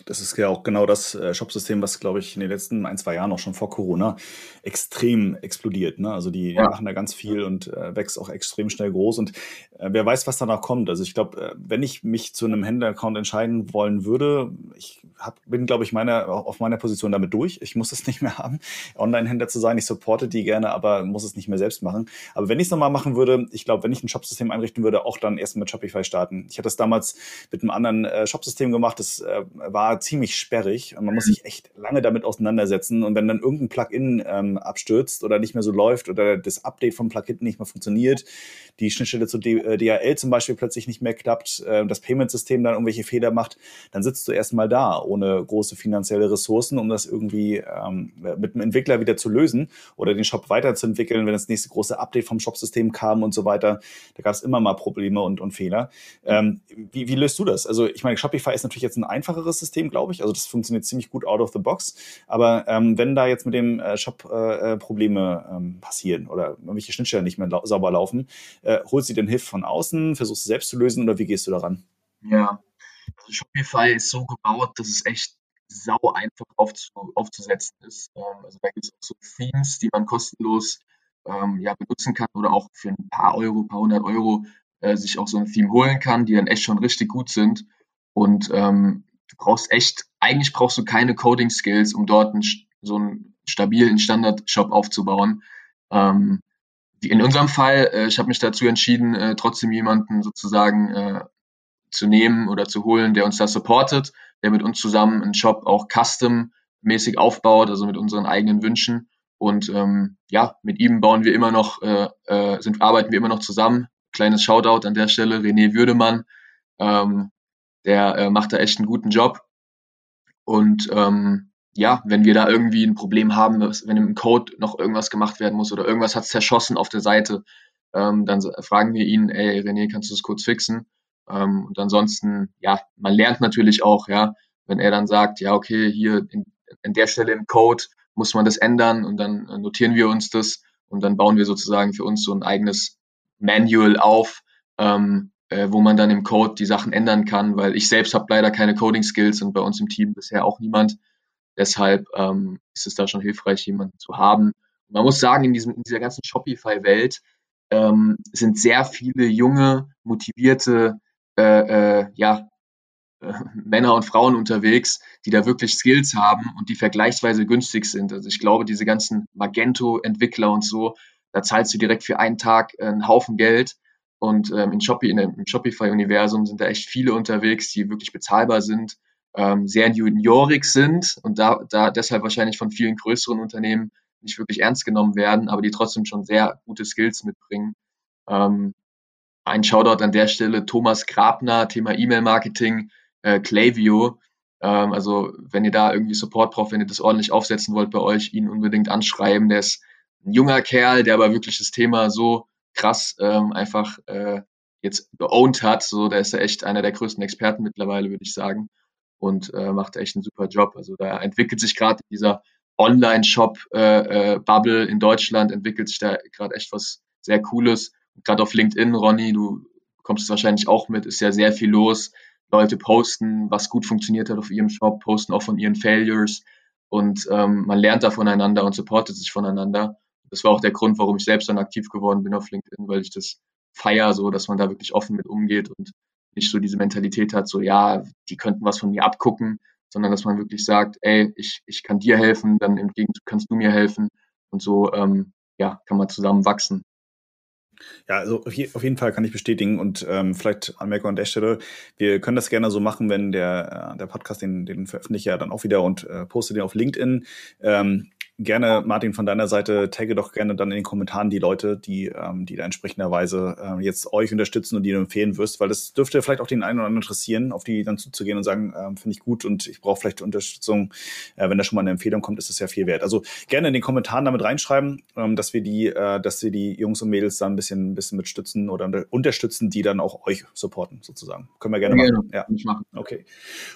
Das ist ja auch genau das äh, Shopsystem, was, glaube ich, in den letzten ein, zwei Jahren, auch schon vor Corona, extrem explodiert. Ne? Also die, ja. machen da ganz viel und äh, wächst auch extrem schnell groß. Und äh, wer weiß, was danach kommt. Also ich glaube, äh, wenn ich mich zu einem Händler-Account entscheiden wollen würde, ich hab, bin, glaube ich, meine, auf meiner Position damit durch. Ich muss es nicht mehr haben, Online-Händler zu sein. Ich supporte die gerne, aber muss es nicht mehr selbst machen. Aber wenn ich es nochmal machen würde, ich glaube, wenn ich ein Shopsystem einrichten würde, auch dann erst mit Shopify starten. Ich hatte das damals mit einem anderen äh, Shopsystem gemacht. Das äh, war ziemlich sperrig und man muss sich echt lange damit auseinandersetzen. Und wenn dann irgendein Plugin ähm, abstürzt oder nicht mehr so läuft oder das Update vom Plugin nicht mehr funktioniert, die Schnittstelle zu DHL äh, zum Beispiel plötzlich nicht mehr klappt, äh, das Payment-System dann irgendwelche Fehler macht, dann sitzt du erstmal da ohne große finanzielle Ressourcen, um das irgendwie ähm, mit dem Entwickler wieder zu lösen oder den Shop weiterzuentwickeln, wenn das nächste große Update vom Shopsystem kam und so weiter. Da gab es immer mal Probleme und, und Fehler. Ähm, wie, wie löst du das? Also ich meine, Shopify ist natürlich jetzt ein einfacheres System, glaube ich. Also das funktioniert ziemlich gut out of the box. Aber ähm, wenn da jetzt mit dem äh, Shop äh, äh Probleme ähm, passieren oder irgendwelche Schnittstellen nicht mehr lau sauber laufen, äh, holst du den Hilfe von außen, versuchst du selbst zu lösen oder wie gehst du daran? Ja, also Shopify ist so gebaut, dass es echt sau einfach aufzu aufzusetzen ist. Ähm, also da gibt es auch so Themes, die man kostenlos ähm, ja, benutzen kann oder auch für ein paar Euro, paar hundert Euro äh, sich auch so ein Theme holen kann, die dann echt schon richtig gut sind. Und ähm, du brauchst echt, eigentlich brauchst du keine Coding-Skills, um dort einen, so einen stabilen Standard-Shop aufzubauen. Ähm, in unserem Fall, äh, ich habe mich dazu entschieden, äh, trotzdem jemanden sozusagen äh, zu nehmen oder zu holen, der uns da supportet, der mit uns zusammen einen Shop auch custom-mäßig aufbaut, also mit unseren eigenen Wünschen. Und ähm, ja, mit ihm bauen wir immer noch, äh, äh, sind, arbeiten wir immer noch zusammen. Kleines Shoutout an der Stelle, René Würdemann, ähm, der äh, macht da echt einen guten Job. Und ähm, ja, wenn wir da irgendwie ein Problem haben, wenn im Code noch irgendwas gemacht werden muss oder irgendwas hat zerschossen auf der Seite, ähm, dann fragen wir ihn, ey René, kannst du das kurz fixen? Ähm, und ansonsten, ja, man lernt natürlich auch, ja, wenn er dann sagt, ja, okay, hier in, in der Stelle im Code muss man das ändern und dann notieren wir uns das und dann bauen wir sozusagen für uns so ein eigenes Manual auf, ähm, äh, wo man dann im Code die Sachen ändern kann, weil ich selbst habe leider keine Coding-Skills und bei uns im Team bisher auch niemand. Deshalb ähm, ist es da schon hilfreich, jemanden zu haben. Man muss sagen, in, diesem, in dieser ganzen Shopify-Welt ähm, sind sehr viele junge, motivierte äh, äh, ja, äh, Männer und Frauen unterwegs, die da wirklich Skills haben und die vergleichsweise günstig sind. Also ich glaube, diese ganzen Magento-Entwickler und so, da zahlst du direkt für einen Tag einen Haufen Geld. Und ähm, in Shopee, in, im Shopify-Universum sind da echt viele unterwegs, die wirklich bezahlbar sind ähm, sehr juniorig sind und da, da deshalb wahrscheinlich von vielen größeren Unternehmen nicht wirklich ernst genommen werden, aber die trotzdem schon sehr gute Skills mitbringen. Ähm, ein Shoutout an der Stelle, Thomas Grabner, Thema E-Mail-Marketing, äh, Clavio. Ähm, also wenn ihr da irgendwie Support braucht, wenn ihr das ordentlich aufsetzen wollt bei euch, ihn unbedingt anschreiben. Der ist ein junger Kerl, der aber wirklich das Thema so krass ähm, einfach äh, jetzt geowned hat. So, der ist ja echt einer der größten Experten mittlerweile, würde ich sagen und äh, macht echt einen super Job. Also da entwickelt sich gerade dieser Online-Shop-Bubble äh, äh, in Deutschland, entwickelt sich da gerade echt was sehr Cooles. Gerade auf LinkedIn, Ronny, du kommst es wahrscheinlich auch mit, ist ja sehr viel los. Leute posten, was gut funktioniert hat auf ihrem Shop, posten auch von ihren Failures und ähm, man lernt da voneinander und supportet sich voneinander. Das war auch der Grund, warum ich selbst dann aktiv geworden bin auf LinkedIn, weil ich das feier so, dass man da wirklich offen mit umgeht und nicht so diese Mentalität hat, so ja, die könnten was von mir abgucken, sondern dass man wirklich sagt, ey, ich, ich kann dir helfen, dann im Gegenzug kannst du mir helfen und so ähm, ja, kann man zusammen wachsen. Ja, also auf, je, auf, jeden Fall kann ich bestätigen und ähm, vielleicht Anmerkung an der Stelle, wir können das gerne so machen, wenn der, äh, der Podcast, den, den veröffentliche ja dann auch wieder und äh, poste den auf LinkedIn. Ähm, gerne, Martin, von deiner Seite, tagge doch gerne dann in den Kommentaren die Leute, die, ähm, die da entsprechenderweise äh, jetzt euch unterstützen und die du empfehlen wirst, weil das dürfte vielleicht auch den einen oder anderen interessieren, auf die dann zuzugehen und sagen, ähm, finde ich gut und ich brauche vielleicht Unterstützung. Äh, wenn da schon mal eine Empfehlung kommt, ist das ja viel wert. Also gerne in den Kommentaren damit reinschreiben, ähm, dass wir die, äh, dass wir die Jungs und Mädels dann ein bisschen, ein bisschen mitstützen oder unterstützen, die dann auch euch supporten, sozusagen. Können wir gerne ja, machen. Ja, machen. Okay.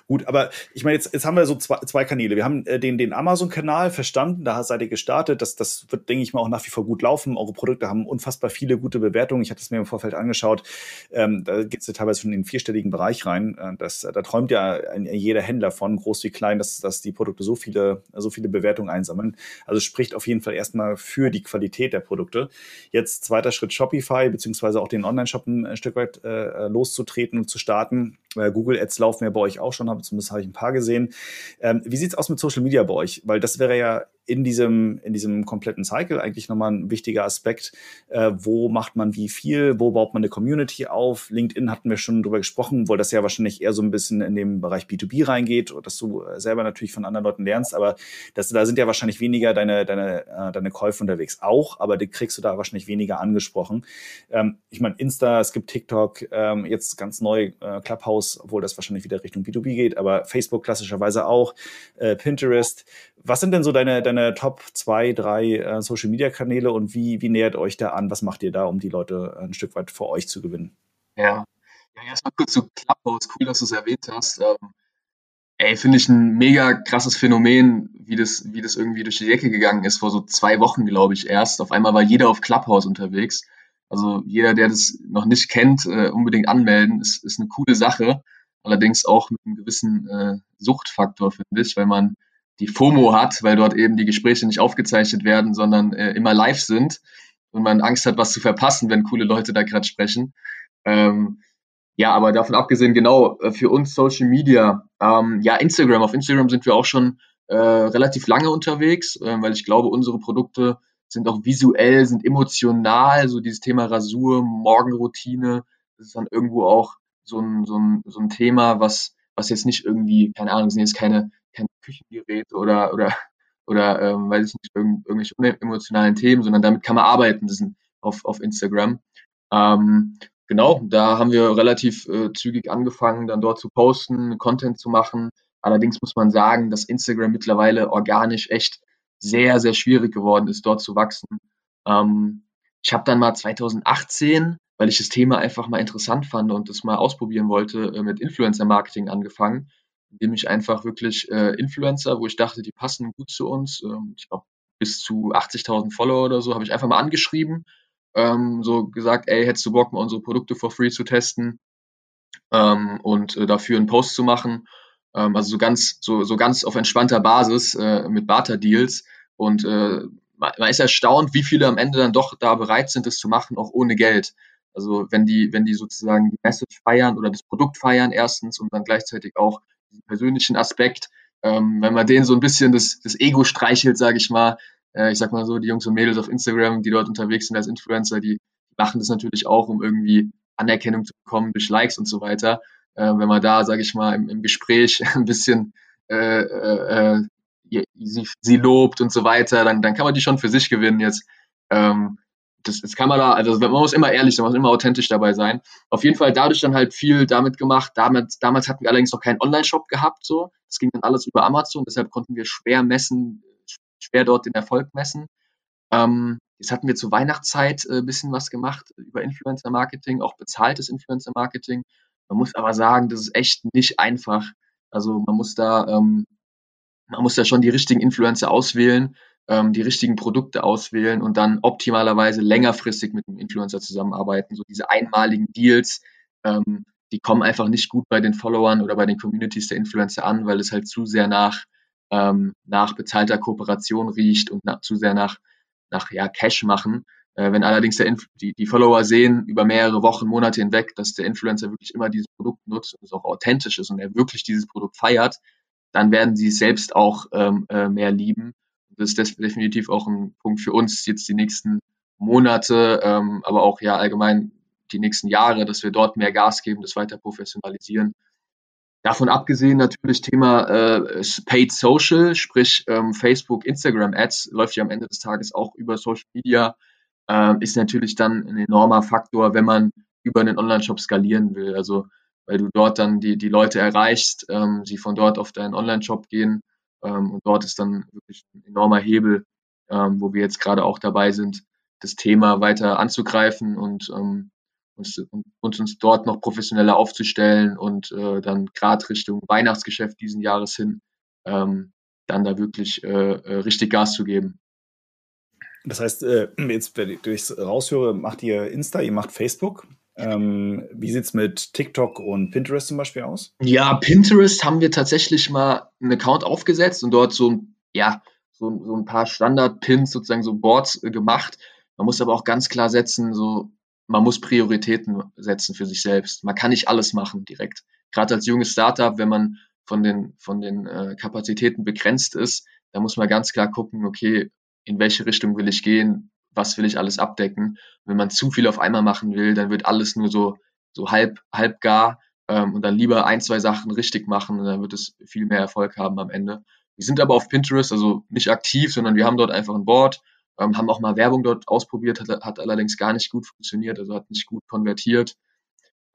Gut, aber ich meine, jetzt, jetzt haben wir so zwei, zwei Kanäle. Wir haben äh, den, den Amazon-Kanal verstanden, da da seid ihr gestartet. Das, das wird, denke ich mal, auch nach wie vor gut laufen. Eure Produkte haben unfassbar viele gute Bewertungen. Ich hatte es mir im Vorfeld angeschaut. Ähm, da geht es ja teilweise schon in den vierstelligen Bereich rein. Äh, das, da träumt ja jeder Händler von, groß wie klein, dass, dass die Produkte so viele, so viele Bewertungen einsammeln. Also spricht auf jeden Fall erstmal für die Qualität der Produkte. Jetzt zweiter Schritt Shopify, beziehungsweise auch den Online-Shop ein Stück weit äh, loszutreten und zu starten. Äh, Google Ads laufen ja bei euch auch schon, zumindest habe ich ein paar gesehen. Ähm, wie sieht's aus mit Social Media bei euch? Weil das wäre ja in diesem, in diesem kompletten Cycle eigentlich nochmal ein wichtiger Aspekt. Äh, wo macht man wie viel? Wo baut man eine Community auf? LinkedIn hatten wir schon drüber gesprochen, weil das ja wahrscheinlich eher so ein bisschen in den Bereich B2B reingeht, dass du äh, selber natürlich von anderen Leuten lernst, aber das, da sind ja wahrscheinlich weniger deine, deine, äh, deine Käufe unterwegs. Auch, aber die kriegst du da wahrscheinlich weniger angesprochen. Ähm, ich meine, Insta, es gibt TikTok, ähm, jetzt ganz neu äh, Clubhouse, obwohl das wahrscheinlich wieder Richtung B2B geht, aber Facebook klassischerweise auch, äh, Pinterest. Was sind denn so deine, deine Top zwei, drei äh, Social Media Kanäle und wie, wie nähert euch da an? Was macht ihr da, um die Leute ein Stück weit vor euch zu gewinnen? Ja, ja erstmal kurz zu Clubhouse. Cool, dass du es erwähnt hast. Ähm, ey, finde ich ein mega krasses Phänomen, wie das, wie das irgendwie durch die Decke gegangen ist, vor so zwei Wochen, glaube ich, erst. Auf einmal war jeder auf Clubhouse unterwegs. Also jeder, der das noch nicht kennt, äh, unbedingt anmelden, ist, ist eine coole Sache. Allerdings auch mit einem gewissen äh, Suchtfaktor, finde ich, weil man die FOMO hat, weil dort eben die Gespräche nicht aufgezeichnet werden, sondern äh, immer live sind und man Angst hat, was zu verpassen, wenn coole Leute da gerade sprechen. Ähm, ja, aber davon abgesehen, genau, äh, für uns Social Media, ähm, ja, Instagram. Auf Instagram sind wir auch schon äh, relativ lange unterwegs, äh, weil ich glaube, unsere Produkte sind auch visuell, sind emotional, so dieses Thema Rasur, Morgenroutine, das ist dann irgendwo auch so ein, so ein, so ein Thema, was, was jetzt nicht irgendwie, keine Ahnung, sind jetzt keine keine Küchengeräte oder, oder, oder ähm, weiß ich nicht, irgend, irgendwelche emotionalen Themen, sondern damit kann man arbeiten das sind auf, auf Instagram. Ähm, genau, da haben wir relativ äh, zügig angefangen, dann dort zu posten, Content zu machen. Allerdings muss man sagen, dass Instagram mittlerweile organisch echt sehr, sehr schwierig geworden ist, dort zu wachsen. Ähm, ich habe dann mal 2018, weil ich das Thema einfach mal interessant fand und das mal ausprobieren wollte, äh, mit Influencer-Marketing angefangen indem ich einfach wirklich äh, Influencer, wo ich dachte, die passen gut zu uns, ähm, ich glaube bis zu 80.000 Follower oder so, habe ich einfach mal angeschrieben, ähm, so gesagt, ey, hättest du Bock, mal unsere Produkte for free zu testen ähm, und äh, dafür einen Post zu machen. Ähm, also so ganz, so, so ganz auf entspannter Basis äh, mit Barter-Deals und äh, man ist erstaunt, wie viele am Ende dann doch da bereit sind, das zu machen, auch ohne Geld. Also wenn die, wenn die sozusagen die Message feiern oder das Produkt feiern erstens und dann gleichzeitig auch persönlichen Aspekt, ähm, wenn man denen so ein bisschen das, das Ego streichelt, sage ich mal, äh, ich sag mal so, die Jungs und Mädels auf Instagram, die dort unterwegs sind als Influencer, die machen das natürlich auch, um irgendwie Anerkennung zu bekommen durch Likes und so weiter. Äh, wenn man da, sage ich mal, im, im Gespräch ein bisschen äh, äh, äh, sie, sie lobt und so weiter, dann, dann kann man die schon für sich gewinnen jetzt. Ähm, das, das kann man da, also man muss immer ehrlich sein, man muss immer authentisch dabei sein. Auf jeden Fall dadurch dann halt viel damit gemacht. Damals, damals hatten wir allerdings noch keinen Online-Shop gehabt, so. Das ging dann alles über Amazon, deshalb konnten wir schwer messen, schwer dort den Erfolg messen. Ähm, jetzt hatten wir zur Weihnachtszeit ein äh, bisschen was gemacht über Influencer-Marketing, auch bezahltes Influencer-Marketing. Man muss aber sagen, das ist echt nicht einfach. Also man muss da, ähm, man muss da schon die richtigen Influencer auswählen ähm, die richtigen Produkte auswählen und dann optimalerweise längerfristig mit dem Influencer zusammenarbeiten. So diese einmaligen Deals, ähm, die kommen einfach nicht gut bei den Followern oder bei den Communities der Influencer an, weil es halt zu sehr nach, ähm, nach bezahlter Kooperation riecht und nach, zu sehr nach, nach ja, Cash machen. Äh, wenn allerdings die, die Follower sehen über mehrere Wochen, Monate hinweg, dass der Influencer wirklich immer dieses Produkt nutzt und es auch authentisch ist und er wirklich dieses Produkt feiert, dann werden sie es selbst auch ähm, äh, mehr lieben das ist definitiv auch ein Punkt für uns jetzt die nächsten Monate, ähm, aber auch ja allgemein die nächsten Jahre, dass wir dort mehr Gas geben, das weiter professionalisieren. Davon abgesehen natürlich Thema äh, Paid Social, sprich ähm, Facebook, Instagram Ads läuft ja am Ende des Tages auch über Social Media, äh, ist natürlich dann ein enormer Faktor, wenn man über einen Online-Shop skalieren will. Also weil du dort dann die, die Leute erreichst, ähm, sie von dort auf deinen Online-Shop gehen ähm, und dort ist dann wirklich ein enormer Hebel, ähm, wo wir jetzt gerade auch dabei sind, das Thema weiter anzugreifen und ähm, uns, uns, uns dort noch professioneller aufzustellen und äh, dann gerade Richtung Weihnachtsgeschäft diesen Jahres hin ähm, dann da wirklich äh, äh richtig Gas zu geben. Das heißt, äh, jetzt, wenn ich es raushöre, macht ihr Insta, ihr macht Facebook. Ähm, wie sieht es mit TikTok und Pinterest zum Beispiel aus? Ja, Pinterest haben wir tatsächlich mal einen Account aufgesetzt und dort so, ja, so, so ein paar Standard-Pins, sozusagen so Boards äh, gemacht. Man muss aber auch ganz klar setzen, so, man muss Prioritäten setzen für sich selbst. Man kann nicht alles machen direkt. Gerade als junges Startup, wenn man von den, von den äh, Kapazitäten begrenzt ist, da muss man ganz klar gucken, okay, in welche Richtung will ich gehen, was will ich alles abdecken. Wenn man zu viel auf einmal machen will, dann wird alles nur so, so halb, halb gar ähm, und dann lieber ein, zwei Sachen richtig machen und dann wird es viel mehr Erfolg haben am Ende. Wir sind aber auf Pinterest, also nicht aktiv, sondern wir haben dort einfach ein Board, ähm, haben auch mal Werbung dort ausprobiert, hat, hat allerdings gar nicht gut funktioniert, also hat nicht gut konvertiert.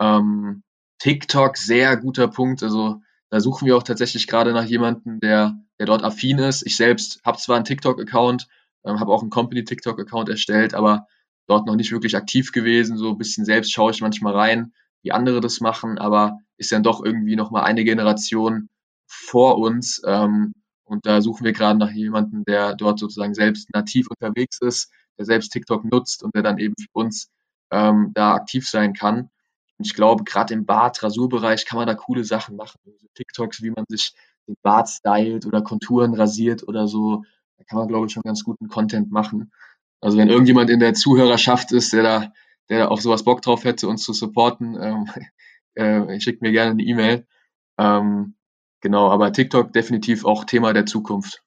Ähm, TikTok, sehr guter Punkt, also da suchen wir auch tatsächlich gerade nach jemandem, der, der dort affin ist. Ich selbst habe zwar einen TikTok-Account, ähm, habe auch einen Company-TikTok-Account erstellt, aber dort noch nicht wirklich aktiv gewesen. So ein bisschen selbst schaue ich manchmal rein, wie andere das machen, aber ist dann doch irgendwie nochmal eine Generation vor uns. Ähm, und da suchen wir gerade nach jemandem, der dort sozusagen selbst nativ unterwegs ist, der selbst TikTok nutzt und der dann eben für uns ähm, da aktiv sein kann. Und ich glaube, gerade im Bart, Rasurbereich kann man da coole Sachen machen. Also TikToks, wie man sich den Bart stylt oder Konturen rasiert oder so. Da kann man, glaube ich, schon ganz guten Content machen. Also wenn irgendjemand in der Zuhörerschaft ist, der da, der auf sowas Bock drauf hätte, uns zu supporten, ähm, äh, schickt mir gerne eine E-Mail. Ähm, genau, aber TikTok definitiv auch Thema der Zukunft.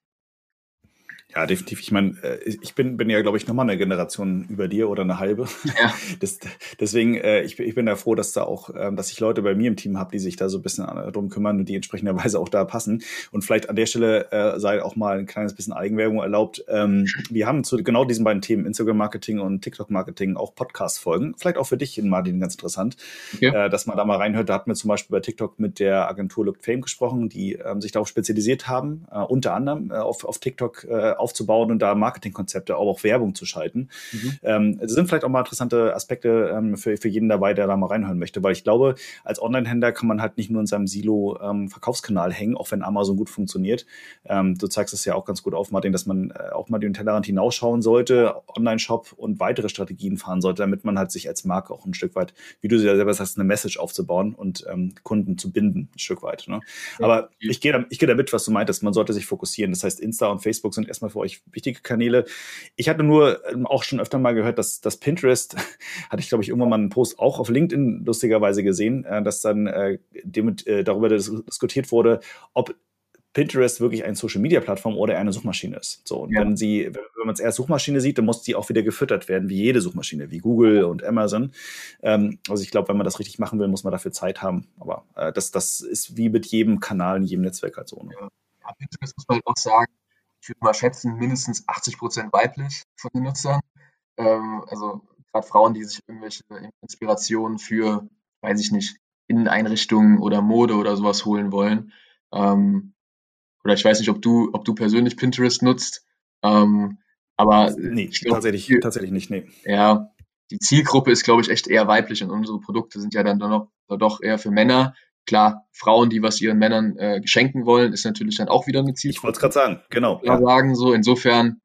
Ja, definitiv. Ich meine, äh, ich bin, bin ja, glaube ich, nochmal eine Generation über dir oder eine halbe. Ja. Das, deswegen, äh, ich, ich bin da froh, dass da auch, ähm, dass ich Leute bei mir im Team habe, die sich da so ein bisschen drum kümmern und die entsprechenderweise auch da passen. Und vielleicht an der Stelle äh, sei auch mal ein kleines bisschen Eigenwerbung erlaubt. Ähm, wir haben zu genau diesen beiden Themen, Instagram-Marketing und TikTok-Marketing, auch Podcast-Folgen. Vielleicht auch für dich, Martin, ganz interessant, okay. äh, dass man da mal reinhört. Da hatten wir zum Beispiel bei TikTok mit der Agentur Look Fame gesprochen, die ähm, sich darauf spezialisiert haben, äh, unter anderem äh, auf, auf TikTok äh, aufzubauen und da Marketingkonzepte, aber auch Werbung zu schalten. Mhm. Ähm, das sind vielleicht auch mal interessante Aspekte ähm, für, für jeden dabei, der da mal reinhören möchte, weil ich glaube, als Online-Händler kann man halt nicht nur in seinem Silo ähm, Verkaufskanal hängen, auch wenn Amazon gut funktioniert. Ähm, du zeigst es ja auch ganz gut auf, Martin, dass man äh, auch mal den Tellerrand hinausschauen sollte, Online-Shop und weitere Strategien fahren sollte, damit man halt sich als Marke auch ein Stück weit, wie du ja selber sagst, eine Message aufzubauen und ähm, Kunden zu binden, ein Stück weit. Ne? Ja. Aber ich gehe da, ich gehe da mit, was du meintest, man sollte sich fokussieren. Das heißt, Insta und Facebook sind erstmal für euch wichtige Kanäle. Ich hatte nur ähm, auch schon öfter mal gehört, dass das Pinterest, hatte ich glaube ich irgendwann mal einen Post auch auf LinkedIn lustigerweise gesehen, äh, dass dann äh, äh, darüber diskutiert wurde, ob Pinterest wirklich eine Social Media Plattform oder eine Suchmaschine ist. So, und ja. wenn sie, wenn man es erst Suchmaschine sieht, dann muss die auch wieder gefüttert werden, wie jede Suchmaschine, wie Google und Amazon. Ähm, also ich glaube, wenn man das richtig machen will, muss man dafür Zeit haben. Aber äh, das, das ist wie mit jedem Kanal in jedem Netzwerk halt so. Ne? Ja. Pinterest muss man halt auch sagen, ich würde mal schätzen, mindestens 80 Prozent weiblich von den Nutzern. Ähm, also gerade Frauen, die sich irgendwelche Inspirationen für, weiß ich nicht, Inneneinrichtungen oder Mode oder sowas holen wollen. Ähm, oder ich weiß nicht, ob du, ob du persönlich Pinterest nutzt. Ähm, aber nee, glaub, tatsächlich, die, tatsächlich nicht, nee. Ja, die Zielgruppe ist, glaube ich, echt eher weiblich und unsere Produkte sind ja dann doch, doch eher für Männer. Klar, Frauen, die was ihren Männern äh, geschenken wollen, ist natürlich dann auch wieder eine Zielgruppe. Ich wollte es gerade sagen, genau. Ja. Sagen so, insofern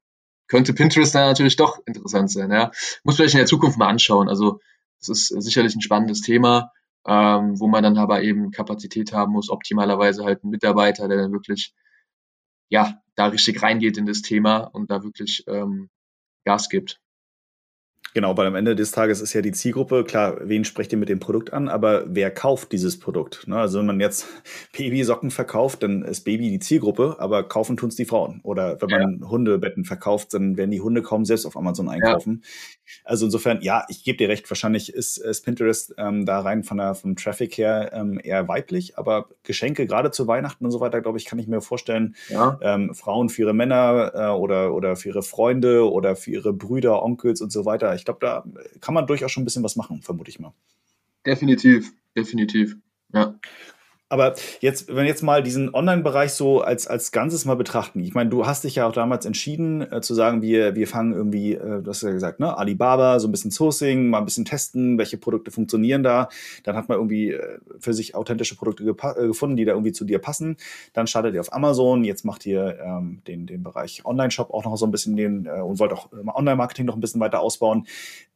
könnte Pinterest dann natürlich doch interessant sein. Ja. Muss vielleicht in der Zukunft mal anschauen. Also das ist sicherlich ein spannendes Thema, ähm, wo man dann aber eben Kapazität haben muss, optimalerweise halt ein Mitarbeiter, der dann wirklich ja da richtig reingeht in das Thema und da wirklich ähm, Gas gibt. Genau, weil am Ende des Tages ist ja die Zielgruppe, klar, wen sprecht ihr mit dem Produkt an, aber wer kauft dieses Produkt? Ne? Also wenn man jetzt Babysocken verkauft, dann ist Baby die Zielgruppe, aber kaufen tun es die Frauen. Oder wenn man ja. Hundebetten verkauft, dann werden die Hunde kaum selbst auf Amazon einkaufen. Ja. Also insofern, ja, ich gebe dir recht, wahrscheinlich ist, ist Pinterest ähm, da rein von der, vom Traffic her ähm, eher weiblich, aber Geschenke, gerade zu Weihnachten und so weiter, glaube ich, kann ich mir vorstellen, ja. ähm, Frauen für ihre Männer äh, oder, oder für ihre Freunde oder für ihre Brüder, Onkels und so weiter ich glaube, da kann man durchaus schon ein bisschen was machen, vermute ich mal. Definitiv, definitiv, ja. Aber jetzt, wenn jetzt mal diesen Online-Bereich so als, als Ganzes mal betrachten. Ich meine, du hast dich ja auch damals entschieden äh, zu sagen, wir, wir fangen irgendwie, äh, du hast ja gesagt, ne, Alibaba, so ein bisschen Sourcing, mal ein bisschen testen, welche Produkte funktionieren da. Dann hat man irgendwie äh, für sich authentische Produkte äh, gefunden, die da irgendwie zu dir passen. Dann startet ihr auf Amazon, jetzt macht ihr ähm, den, den Bereich Online-Shop auch noch so ein bisschen den äh, und wollt auch äh, Online-Marketing noch ein bisschen weiter ausbauen.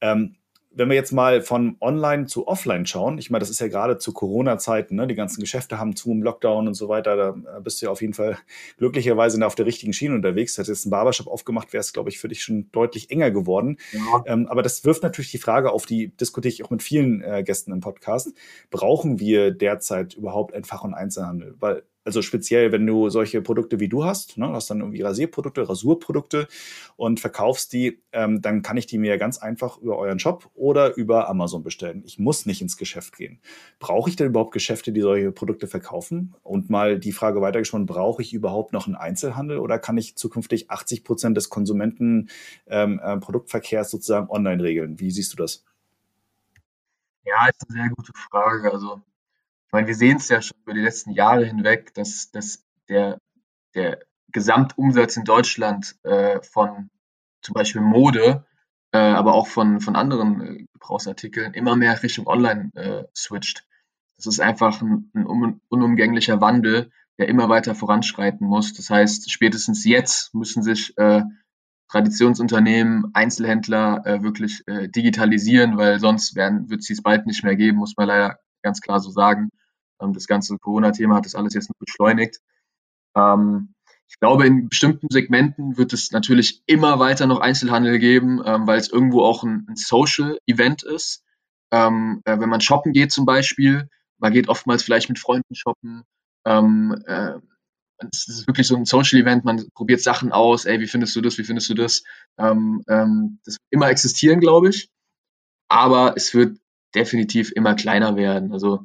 Ähm, wenn wir jetzt mal von online zu offline schauen, ich meine, das ist ja gerade zu Corona-Zeiten, ne? die ganzen Geschäfte haben zu im Lockdown und so weiter, da bist du ja auf jeden Fall glücklicherweise auf der richtigen Schiene unterwegs. Hättest jetzt einen Barbershop aufgemacht, wäre es, glaube ich, für dich schon deutlich enger geworden. Ja. Ähm, aber das wirft natürlich die Frage auf, die diskutiere ich auch mit vielen äh, Gästen im Podcast. Brauchen wir derzeit überhaupt ein Fach- und Einzelhandel? Weil also speziell, wenn du solche Produkte wie du hast, ne, hast dann irgendwie Rasierprodukte, Rasurprodukte und verkaufst die, ähm, dann kann ich die mir ganz einfach über euren Shop oder über Amazon bestellen. Ich muss nicht ins Geschäft gehen. Brauche ich denn überhaupt Geschäfte, die solche Produkte verkaufen? Und mal die Frage weitergesponnen, brauche ich überhaupt noch einen Einzelhandel oder kann ich zukünftig 80 Prozent des Konsumenten-Produktverkehrs ähm, äh, sozusagen online regeln? Wie siehst du das? Ja, ist eine sehr gute Frage. Also meine, wir sehen es ja schon über die letzten Jahre hinweg, dass, dass der, der Gesamtumsatz in Deutschland äh, von zum Beispiel Mode, äh, aber auch von, von anderen äh, Gebrauchsartikeln immer mehr Richtung Online äh, switcht. Das ist einfach ein, ein unumgänglicher Wandel, der immer weiter voranschreiten muss. Das heißt, spätestens jetzt müssen sich äh, Traditionsunternehmen, Einzelhändler äh, wirklich äh, digitalisieren, weil sonst werden, wird es dies bald nicht mehr geben, muss man leider ganz klar so sagen. Ähm, das ganze Corona-Thema hat das alles jetzt beschleunigt. Ähm, ich glaube, in bestimmten Segmenten wird es natürlich immer weiter noch Einzelhandel geben, ähm, weil es irgendwo auch ein, Social-Event ist. Äh, wenn man shoppen geht zum Beispiel, man geht oftmals vielleicht mit Freunden shoppen. Äh, es ist wirklich so ein Social-Event, man probiert Sachen aus, ey, wie findest du das, wie findest du das? Das wird immer existieren, glaube ich. Aber es wird definitiv immer kleiner werden. Also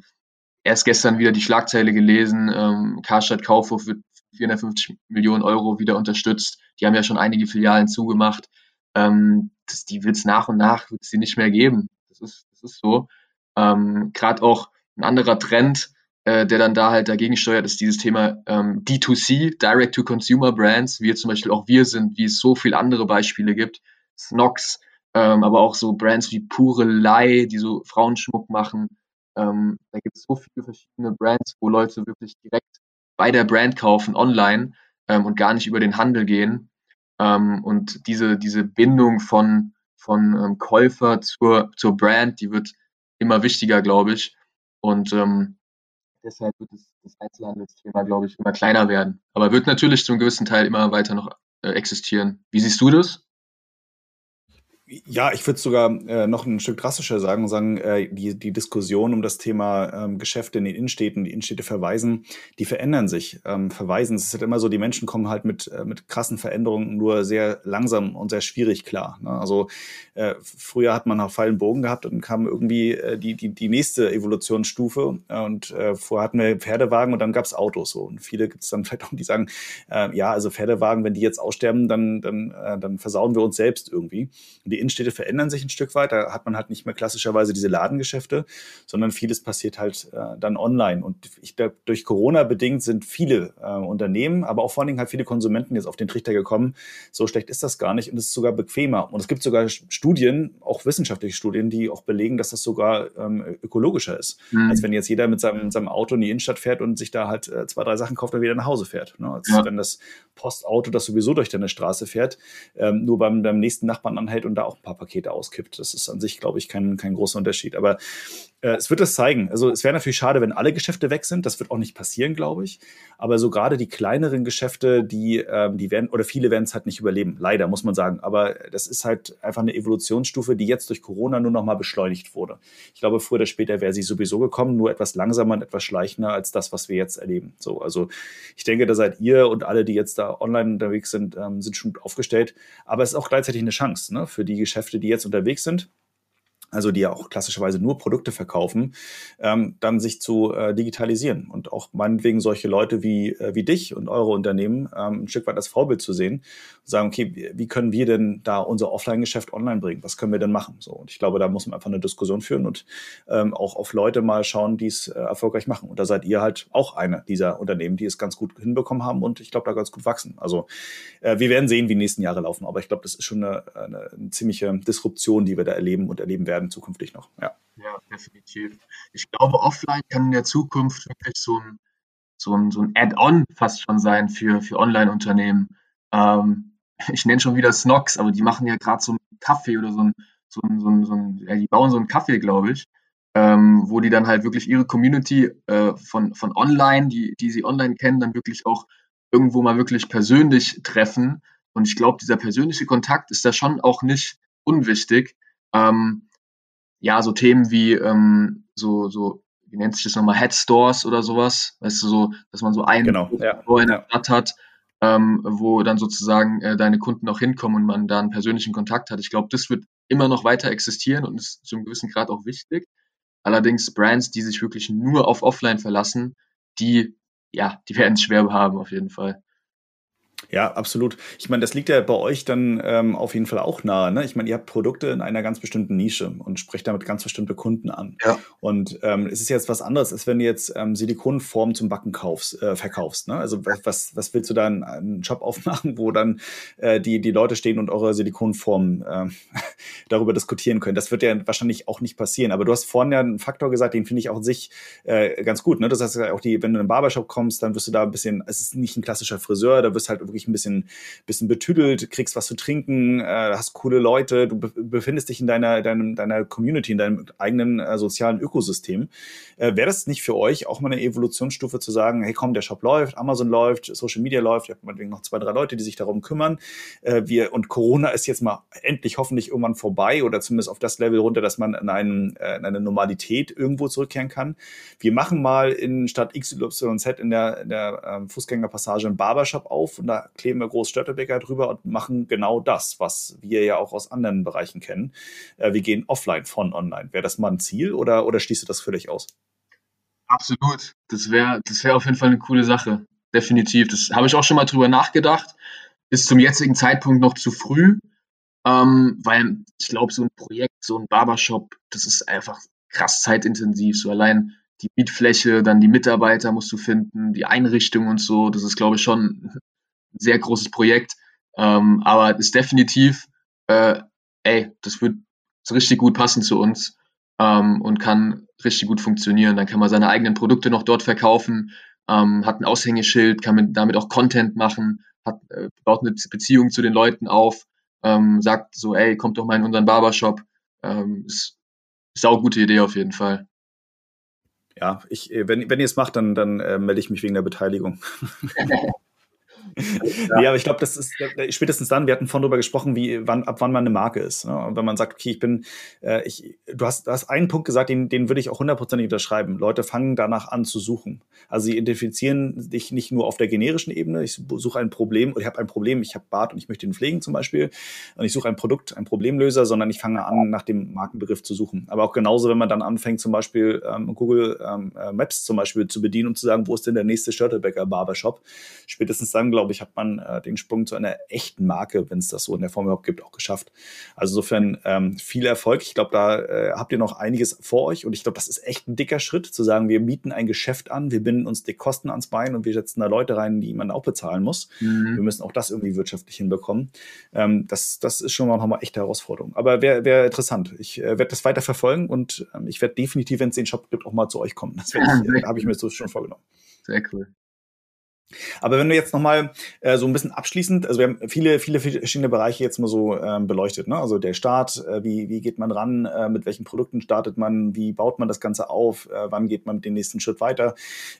erst gestern wieder die Schlagzeile gelesen, ähm, Karstadt Kaufhof wird 450 Millionen Euro wieder unterstützt. Die haben ja schon einige Filialen zugemacht. Ähm, das, die wird es nach und nach wird's die nicht mehr geben. Das ist, das ist so. Ähm, Gerade auch ein anderer Trend, äh, der dann da halt dagegen steuert, ist dieses Thema ähm, D2C, Direct-to-Consumer Brands, wie zum Beispiel auch wir sind, wie es so viele andere Beispiele gibt. Snox, ähm, aber auch so Brands wie Pure Lei, die so Frauenschmuck machen. Ähm, da gibt es so viele verschiedene Brands, wo Leute wirklich direkt bei der Brand kaufen, online ähm, und gar nicht über den Handel gehen. Ähm, und diese, diese Bindung von, von ähm, Käufer zur, zur Brand, die wird immer wichtiger, glaube ich. Und ähm, deshalb wird das, das Einzelhandelsthema, glaube ich, immer kleiner werden. Aber wird natürlich zum gewissen Teil immer weiter noch äh, existieren. Wie siehst du das? Ja, ich würde sogar äh, noch ein Stück drastischer sagen, sagen äh, die, die Diskussion um das Thema ähm, Geschäfte in den Innenstädten, die Innenstädte verweisen, die verändern sich. Ähm, verweisen, es ist halt immer so, die Menschen kommen halt mit, äh, mit krassen Veränderungen nur sehr langsam und sehr schwierig klar. Ne? Also äh, früher hat man auf einen Bogen gehabt und kam irgendwie äh, die, die, die nächste Evolutionsstufe und äh, vorher hatten wir Pferdewagen und dann gab's Autos. So. Und viele gibt es dann vielleicht auch, die sagen, äh, ja, also Pferdewagen, wenn die jetzt aussterben, dann, dann, äh, dann versauen wir uns selbst irgendwie. Und die Innenstädte verändern sich ein Stück weit. Da hat man halt nicht mehr klassischerweise diese Ladengeschäfte, sondern vieles passiert halt äh, dann online. Und ich glaube, durch Corona bedingt sind viele äh, Unternehmen, aber auch vor allen Dingen halt viele Konsumenten jetzt auf den Trichter gekommen. So schlecht ist das gar nicht und es ist sogar bequemer. Und es gibt sogar Studien, auch wissenschaftliche Studien, die auch belegen, dass das sogar ähm, ökologischer ist, mhm. als wenn jetzt jeder mit seinem, seinem Auto in die Innenstadt fährt und sich da halt äh, zwei, drei Sachen kauft und wieder nach Hause fährt. Ne? Als ja. wenn das Postauto, das sowieso durch deine Straße fährt, ähm, nur beim, beim nächsten Nachbarn anhält und da auch ein paar Pakete auskippt. Das ist an sich, glaube ich, kein, kein großer Unterschied. Aber es wird es zeigen. Also es wäre natürlich schade, wenn alle Geschäfte weg sind. Das wird auch nicht passieren, glaube ich. Aber so gerade die kleineren Geschäfte, die, ähm, die werden, oder viele werden es halt nicht überleben. Leider, muss man sagen. Aber das ist halt einfach eine Evolutionsstufe, die jetzt durch Corona nur noch mal beschleunigt wurde. Ich glaube, früher oder später wäre sie sowieso gekommen, nur etwas langsamer und etwas schleichender als das, was wir jetzt erleben. So, also ich denke, da seid ihr und alle, die jetzt da online unterwegs sind, ähm, sind schon gut aufgestellt. Aber es ist auch gleichzeitig eine Chance ne, für die Geschäfte, die jetzt unterwegs sind also die ja auch klassischerweise nur Produkte verkaufen, ähm, dann sich zu äh, digitalisieren und auch meinetwegen solche Leute wie, äh, wie dich und eure Unternehmen ähm, ein Stück weit als Vorbild zu sehen und sagen, okay, wie, können wir denn da unser Offline-Geschäft online bringen? Was können wir denn machen? So, und ich glaube, da muss man einfach eine Diskussion führen und ähm, auch auf Leute mal schauen, die es äh, erfolgreich machen. Und da seid ihr halt auch eine dieser Unternehmen, die es ganz gut hinbekommen haben und ich glaube, da ganz gut wachsen. Also äh, wir werden sehen, wie die nächsten Jahre laufen, aber ich glaube, das ist schon eine, eine ziemliche Disruption, die wir da erleben und erleben werden werden zukünftig noch. Ja. ja, definitiv. Ich glaube, offline kann in der Zukunft wirklich so ein, so ein, so ein Add-on fast schon sein für, für Online-Unternehmen. Ähm, ich nenne schon wieder Snox, aber die machen ja gerade so einen Kaffee oder so ein, so ein, so ein, so ein ja, die bauen so einen Kaffee, glaube ich, ähm, wo die dann halt wirklich ihre Community äh, von, von online, die, die sie online kennen, dann wirklich auch irgendwo mal wirklich persönlich treffen. Und ich glaube, dieser persönliche Kontakt ist da schon auch nicht unwichtig. Ähm, ja, so Themen wie ähm, so, so, wie nennt sich das nochmal, Headstores oder sowas, weißt du, so, dass man so einen genau, ja, in der Stadt hat, ähm, wo dann sozusagen äh, deine Kunden auch hinkommen und man da einen persönlichen Kontakt hat. Ich glaube, das wird immer noch weiter existieren und ist zu einem gewissen Grad auch wichtig. Allerdings Brands, die sich wirklich nur auf Offline verlassen, die, ja, die werden es schwer haben auf jeden Fall. Ja, absolut. Ich meine, das liegt ja bei euch dann ähm, auf jeden Fall auch nahe. Ne? Ich meine, ihr habt Produkte in einer ganz bestimmten Nische und sprecht damit ganz bestimmte Kunden an. Ja. Und ähm, es ist jetzt was anderes, als wenn du jetzt ähm, Silikonformen zum Backen kaufst, äh, verkaufst. Ne? Also was, was willst du da einen, einen Job aufmachen, wo dann äh, die, die Leute stehen und eure Silikonformen äh, darüber diskutieren können? Das wird ja wahrscheinlich auch nicht passieren. Aber du hast vorhin ja einen Faktor gesagt, den finde ich auch an sich äh, ganz gut. Ne? Das heißt auch die, wenn du in einen Barbershop kommst, dann wirst du da ein bisschen, es ist nicht ein klassischer Friseur, da wirst halt wirklich ein bisschen, bisschen betüdelt, kriegst was zu trinken, äh, hast coole Leute, du befindest dich in deiner, deinem, deiner Community, in deinem eigenen äh, sozialen Ökosystem. Äh, Wäre das nicht für euch auch mal eine Evolutionsstufe zu sagen, hey komm, der Shop läuft, Amazon läuft, Social Media läuft, ihr habt meinetwegen noch zwei, drei Leute, die sich darum kümmern. Äh, wir, und Corona ist jetzt mal endlich hoffentlich irgendwann vorbei oder zumindest auf das Level runter, dass man in, einen, äh, in eine Normalität irgendwo zurückkehren kann. Wir machen mal in Stadt XYZ in der, in der ähm, Fußgängerpassage einen Barbershop auf und da kleben wir groß Störtebecker drüber und machen genau das, was wir ja auch aus anderen Bereichen kennen. Äh, wir gehen offline von online. Wäre das mal ein Ziel oder, oder schließt du das völlig aus? Absolut. Das wäre das wär auf jeden Fall eine coole Sache. Definitiv. Das habe ich auch schon mal drüber nachgedacht. Ist zum jetzigen Zeitpunkt noch zu früh, ähm, weil ich glaube, so ein Projekt, so ein Barbershop, das ist einfach krass zeitintensiv. So allein die Mietfläche, dann die Mitarbeiter musst du finden, die Einrichtung und so. Das ist, glaube ich, schon sehr großes Projekt. Ähm, aber ist definitiv, äh, ey, das wird richtig gut passen zu uns ähm, und kann richtig gut funktionieren. Dann kann man seine eigenen Produkte noch dort verkaufen, ähm, hat ein Aushängeschild, kann man damit auch Content machen, hat, äh, baut eine Beziehung zu den Leuten auf, ähm, sagt so, ey, kommt doch mal in unseren Barbershop. Ähm, ist, eine gute Idee auf jeden Fall. Ja, ich, äh, wenn, wenn ihr es macht, dann, dann äh, melde ich mich wegen der Beteiligung. ja. ja, aber ich glaube, das ist spätestens dann, wir hatten vorhin darüber gesprochen, wie, wann, ab wann man eine Marke ist. Ne? Und wenn man sagt, okay, ich bin, äh, ich, du hast, du hast einen Punkt gesagt, den, den würde ich auch hundertprozentig unterschreiben. Leute fangen danach an zu suchen. Also sie identifizieren dich nicht nur auf der generischen Ebene, ich suche ein Problem, oder ich habe ein Problem, ich habe Bart und ich möchte ihn pflegen zum Beispiel, und ich suche ein Produkt, ein Problemlöser, sondern ich fange an, nach dem Markenbegriff zu suchen. Aber auch genauso, wenn man dann anfängt, zum Beispiel ähm, Google ähm, äh, Maps zum Beispiel zu bedienen und zu sagen, wo ist denn der nächste Störtebecker Barbershop? Spätestens dann, glaube ich, hat man äh, den Sprung zu einer echten Marke, wenn es das so in der Form überhaupt gibt, auch geschafft. Also insofern ähm, viel Erfolg. Ich glaube, da äh, habt ihr noch einiges vor euch und ich glaube, das ist echt ein dicker Schritt, zu sagen, wir mieten ein Geschäft an, wir binden uns die Kosten ans Bein und wir setzen da Leute rein, die man auch bezahlen muss. Mhm. Wir müssen auch das irgendwie wirtschaftlich hinbekommen. Ähm, das, das ist schon mal nochmal echte Herausforderung. Aber wäre wär interessant. Ich äh, werde das weiter verfolgen und ähm, ich werde definitiv, wenn es den Shop gibt, auch mal zu euch kommen. Das ja, äh, habe ich mir so schon vorgenommen. Sehr cool. Aber wenn du jetzt nochmal äh, so ein bisschen abschließend, also wir haben viele, viele verschiedene Bereiche jetzt mal so ähm, beleuchtet, ne? Also der Start, äh, wie, wie geht man ran, äh, mit welchen Produkten startet man, wie baut man das Ganze auf, äh, wann geht man mit dem nächsten Schritt weiter.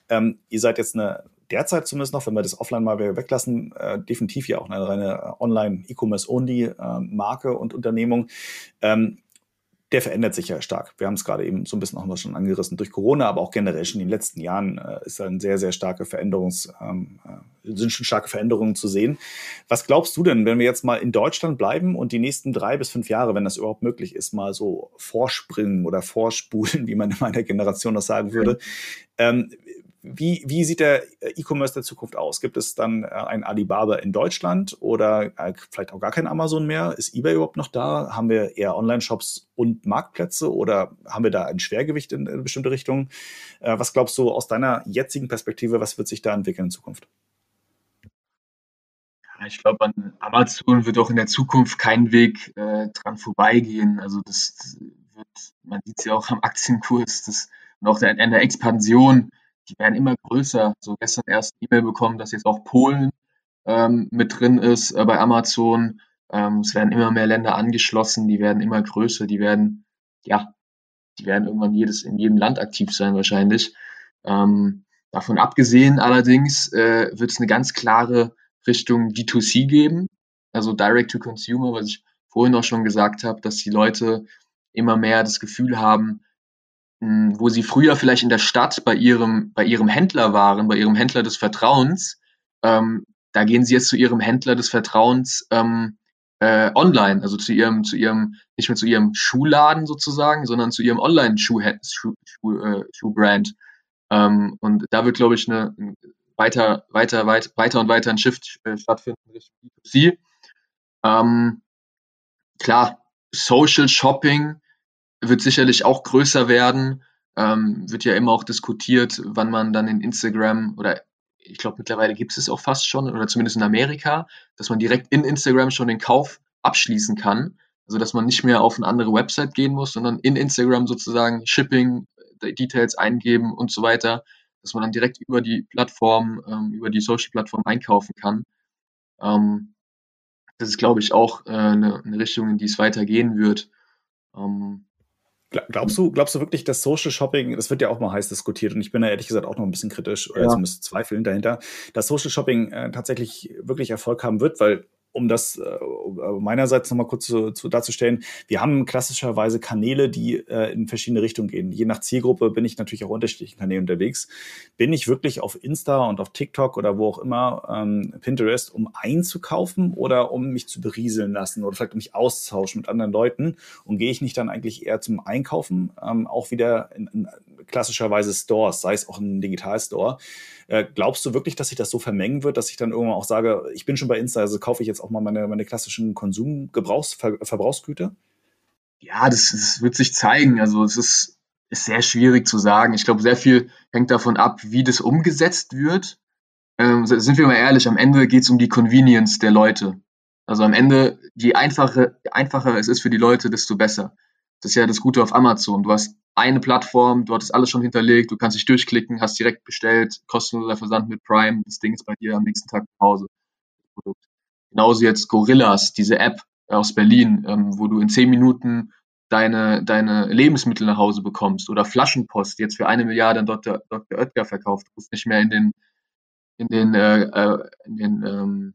Ähm, ihr seid jetzt eine derzeit zumindest noch, wenn wir das offline mal weglassen, äh, definitiv ja auch eine reine Online-E-Commerce-Only-Marke äh, und Unternehmung. Ähm, der verändert sich ja stark. Wir haben es gerade eben so ein bisschen auch mal schon angerissen durch Corona, aber auch generell schon in den letzten Jahren äh, ist ein sehr, sehr starke Veränderungs, ähm, äh, sind schon starke Veränderungen zu sehen. Was glaubst du denn, wenn wir jetzt mal in Deutschland bleiben und die nächsten drei bis fünf Jahre, wenn das überhaupt möglich ist, mal so vorspringen oder vorspulen, wie man in meiner Generation das sagen würde? Ähm, wie, wie sieht der E-Commerce der Zukunft aus? Gibt es dann äh, ein Alibaba in Deutschland oder äh, vielleicht auch gar kein Amazon mehr? Ist eBay überhaupt noch da? Haben wir eher Online-Shops und Marktplätze oder haben wir da ein Schwergewicht in, in bestimmte Richtungen? Äh, was glaubst du aus deiner jetzigen Perspektive, was wird sich da entwickeln in Zukunft? ich glaube, an Amazon wird auch in der Zukunft kein Weg äh, dran vorbeigehen. Also das wird, man sieht es ja auch am Aktienkurs, das und auch in der Expansion die werden immer größer. So gestern erst E-Mail bekommen, dass jetzt auch Polen ähm, mit drin ist äh, bei Amazon. Ähm, es werden immer mehr Länder angeschlossen, die werden immer größer, die werden, ja, die werden irgendwann jedes, in jedem Land aktiv sein wahrscheinlich. Ähm, davon abgesehen allerdings äh, wird es eine ganz klare Richtung D2C geben, also Direct to Consumer, was ich vorhin auch schon gesagt habe, dass die Leute immer mehr das Gefühl haben, wo sie früher vielleicht in der Stadt bei ihrem, bei ihrem Händler waren, bei ihrem Händler des Vertrauens, ähm, da gehen sie jetzt zu ihrem Händler des Vertrauens ähm, äh, online, also zu ihrem, zu ihrem, nicht mehr zu ihrem Schuhladen sozusagen, sondern zu ihrem Online-Schuh-Brand. Schuh, Schuh, äh, Schuh ähm, und da wird, glaube ich, eine weiter, weiter, weit, weiter und weiter ein Shift äh, stattfinden Richtung B2C. Ähm, klar, Social Shopping wird sicherlich auch größer werden. Ähm, wird ja immer auch diskutiert, wann man dann in Instagram oder ich glaube mittlerweile gibt es auch fast schon oder zumindest in Amerika, dass man direkt in Instagram schon den Kauf abschließen kann. Also dass man nicht mehr auf eine andere Website gehen muss, sondern in Instagram sozusagen Shipping, äh, Details eingeben und so weiter, dass man dann direkt über die Plattform, ähm, über die Social-Plattform einkaufen kann. Ähm, das ist, glaube ich, auch äh, eine, eine Richtung, in die es weitergehen wird. Ähm, Glaubst du, glaubst du wirklich, dass Social Shopping, das wird ja auch mal heiß diskutiert und ich bin da ehrlich gesagt auch noch ein bisschen kritisch oder ja. zumindest zweifeln dahinter, dass Social Shopping äh, tatsächlich wirklich Erfolg haben wird, weil um das äh, meinerseits nochmal kurz zu, zu, darzustellen, wir haben klassischerweise Kanäle, die äh, in verschiedene Richtungen gehen. Je nach Zielgruppe bin ich natürlich auch unterschiedlichen Kanälen unterwegs. Bin ich wirklich auf Insta und auf TikTok oder wo auch immer, ähm, Pinterest, um einzukaufen oder um mich zu berieseln lassen oder vielleicht um mich auszutauschen mit anderen Leuten? Und gehe ich nicht dann eigentlich eher zum Einkaufen, ähm, auch wieder in, in klassischerweise Stores, sei es auch ein Digitalstore? Äh, glaubst du wirklich, dass sich das so vermengen wird, dass ich dann irgendwann auch sage, ich bin schon bei Insta, also kaufe ich jetzt auch mal meine, meine klassischen Konsumverbrauchsgüter? Ja, das, das wird sich zeigen. Also es ist, ist sehr schwierig zu sagen. Ich glaube, sehr viel hängt davon ab, wie das umgesetzt wird. Ähm, sind wir mal ehrlich, am Ende geht es um die Convenience der Leute. Also am Ende, je einfacher, einfacher es ist für die Leute, desto besser. Das ist ja das Gute auf Amazon. Du hast eine Plattform, du hattest alles schon hinterlegt, du kannst dich durchklicken, hast direkt bestellt, kostenloser Versand mit Prime, das Ding ist bei dir am nächsten Tag zu Hause. Genauso jetzt Gorillas, diese App aus Berlin, ähm, wo du in zehn Minuten deine, deine Lebensmittel nach Hause bekommst oder Flaschenpost, jetzt für eine Milliarde an Dr. Dr. Oetker verkauft. Du musst nicht mehr in den, in den, äh, äh in den ähm,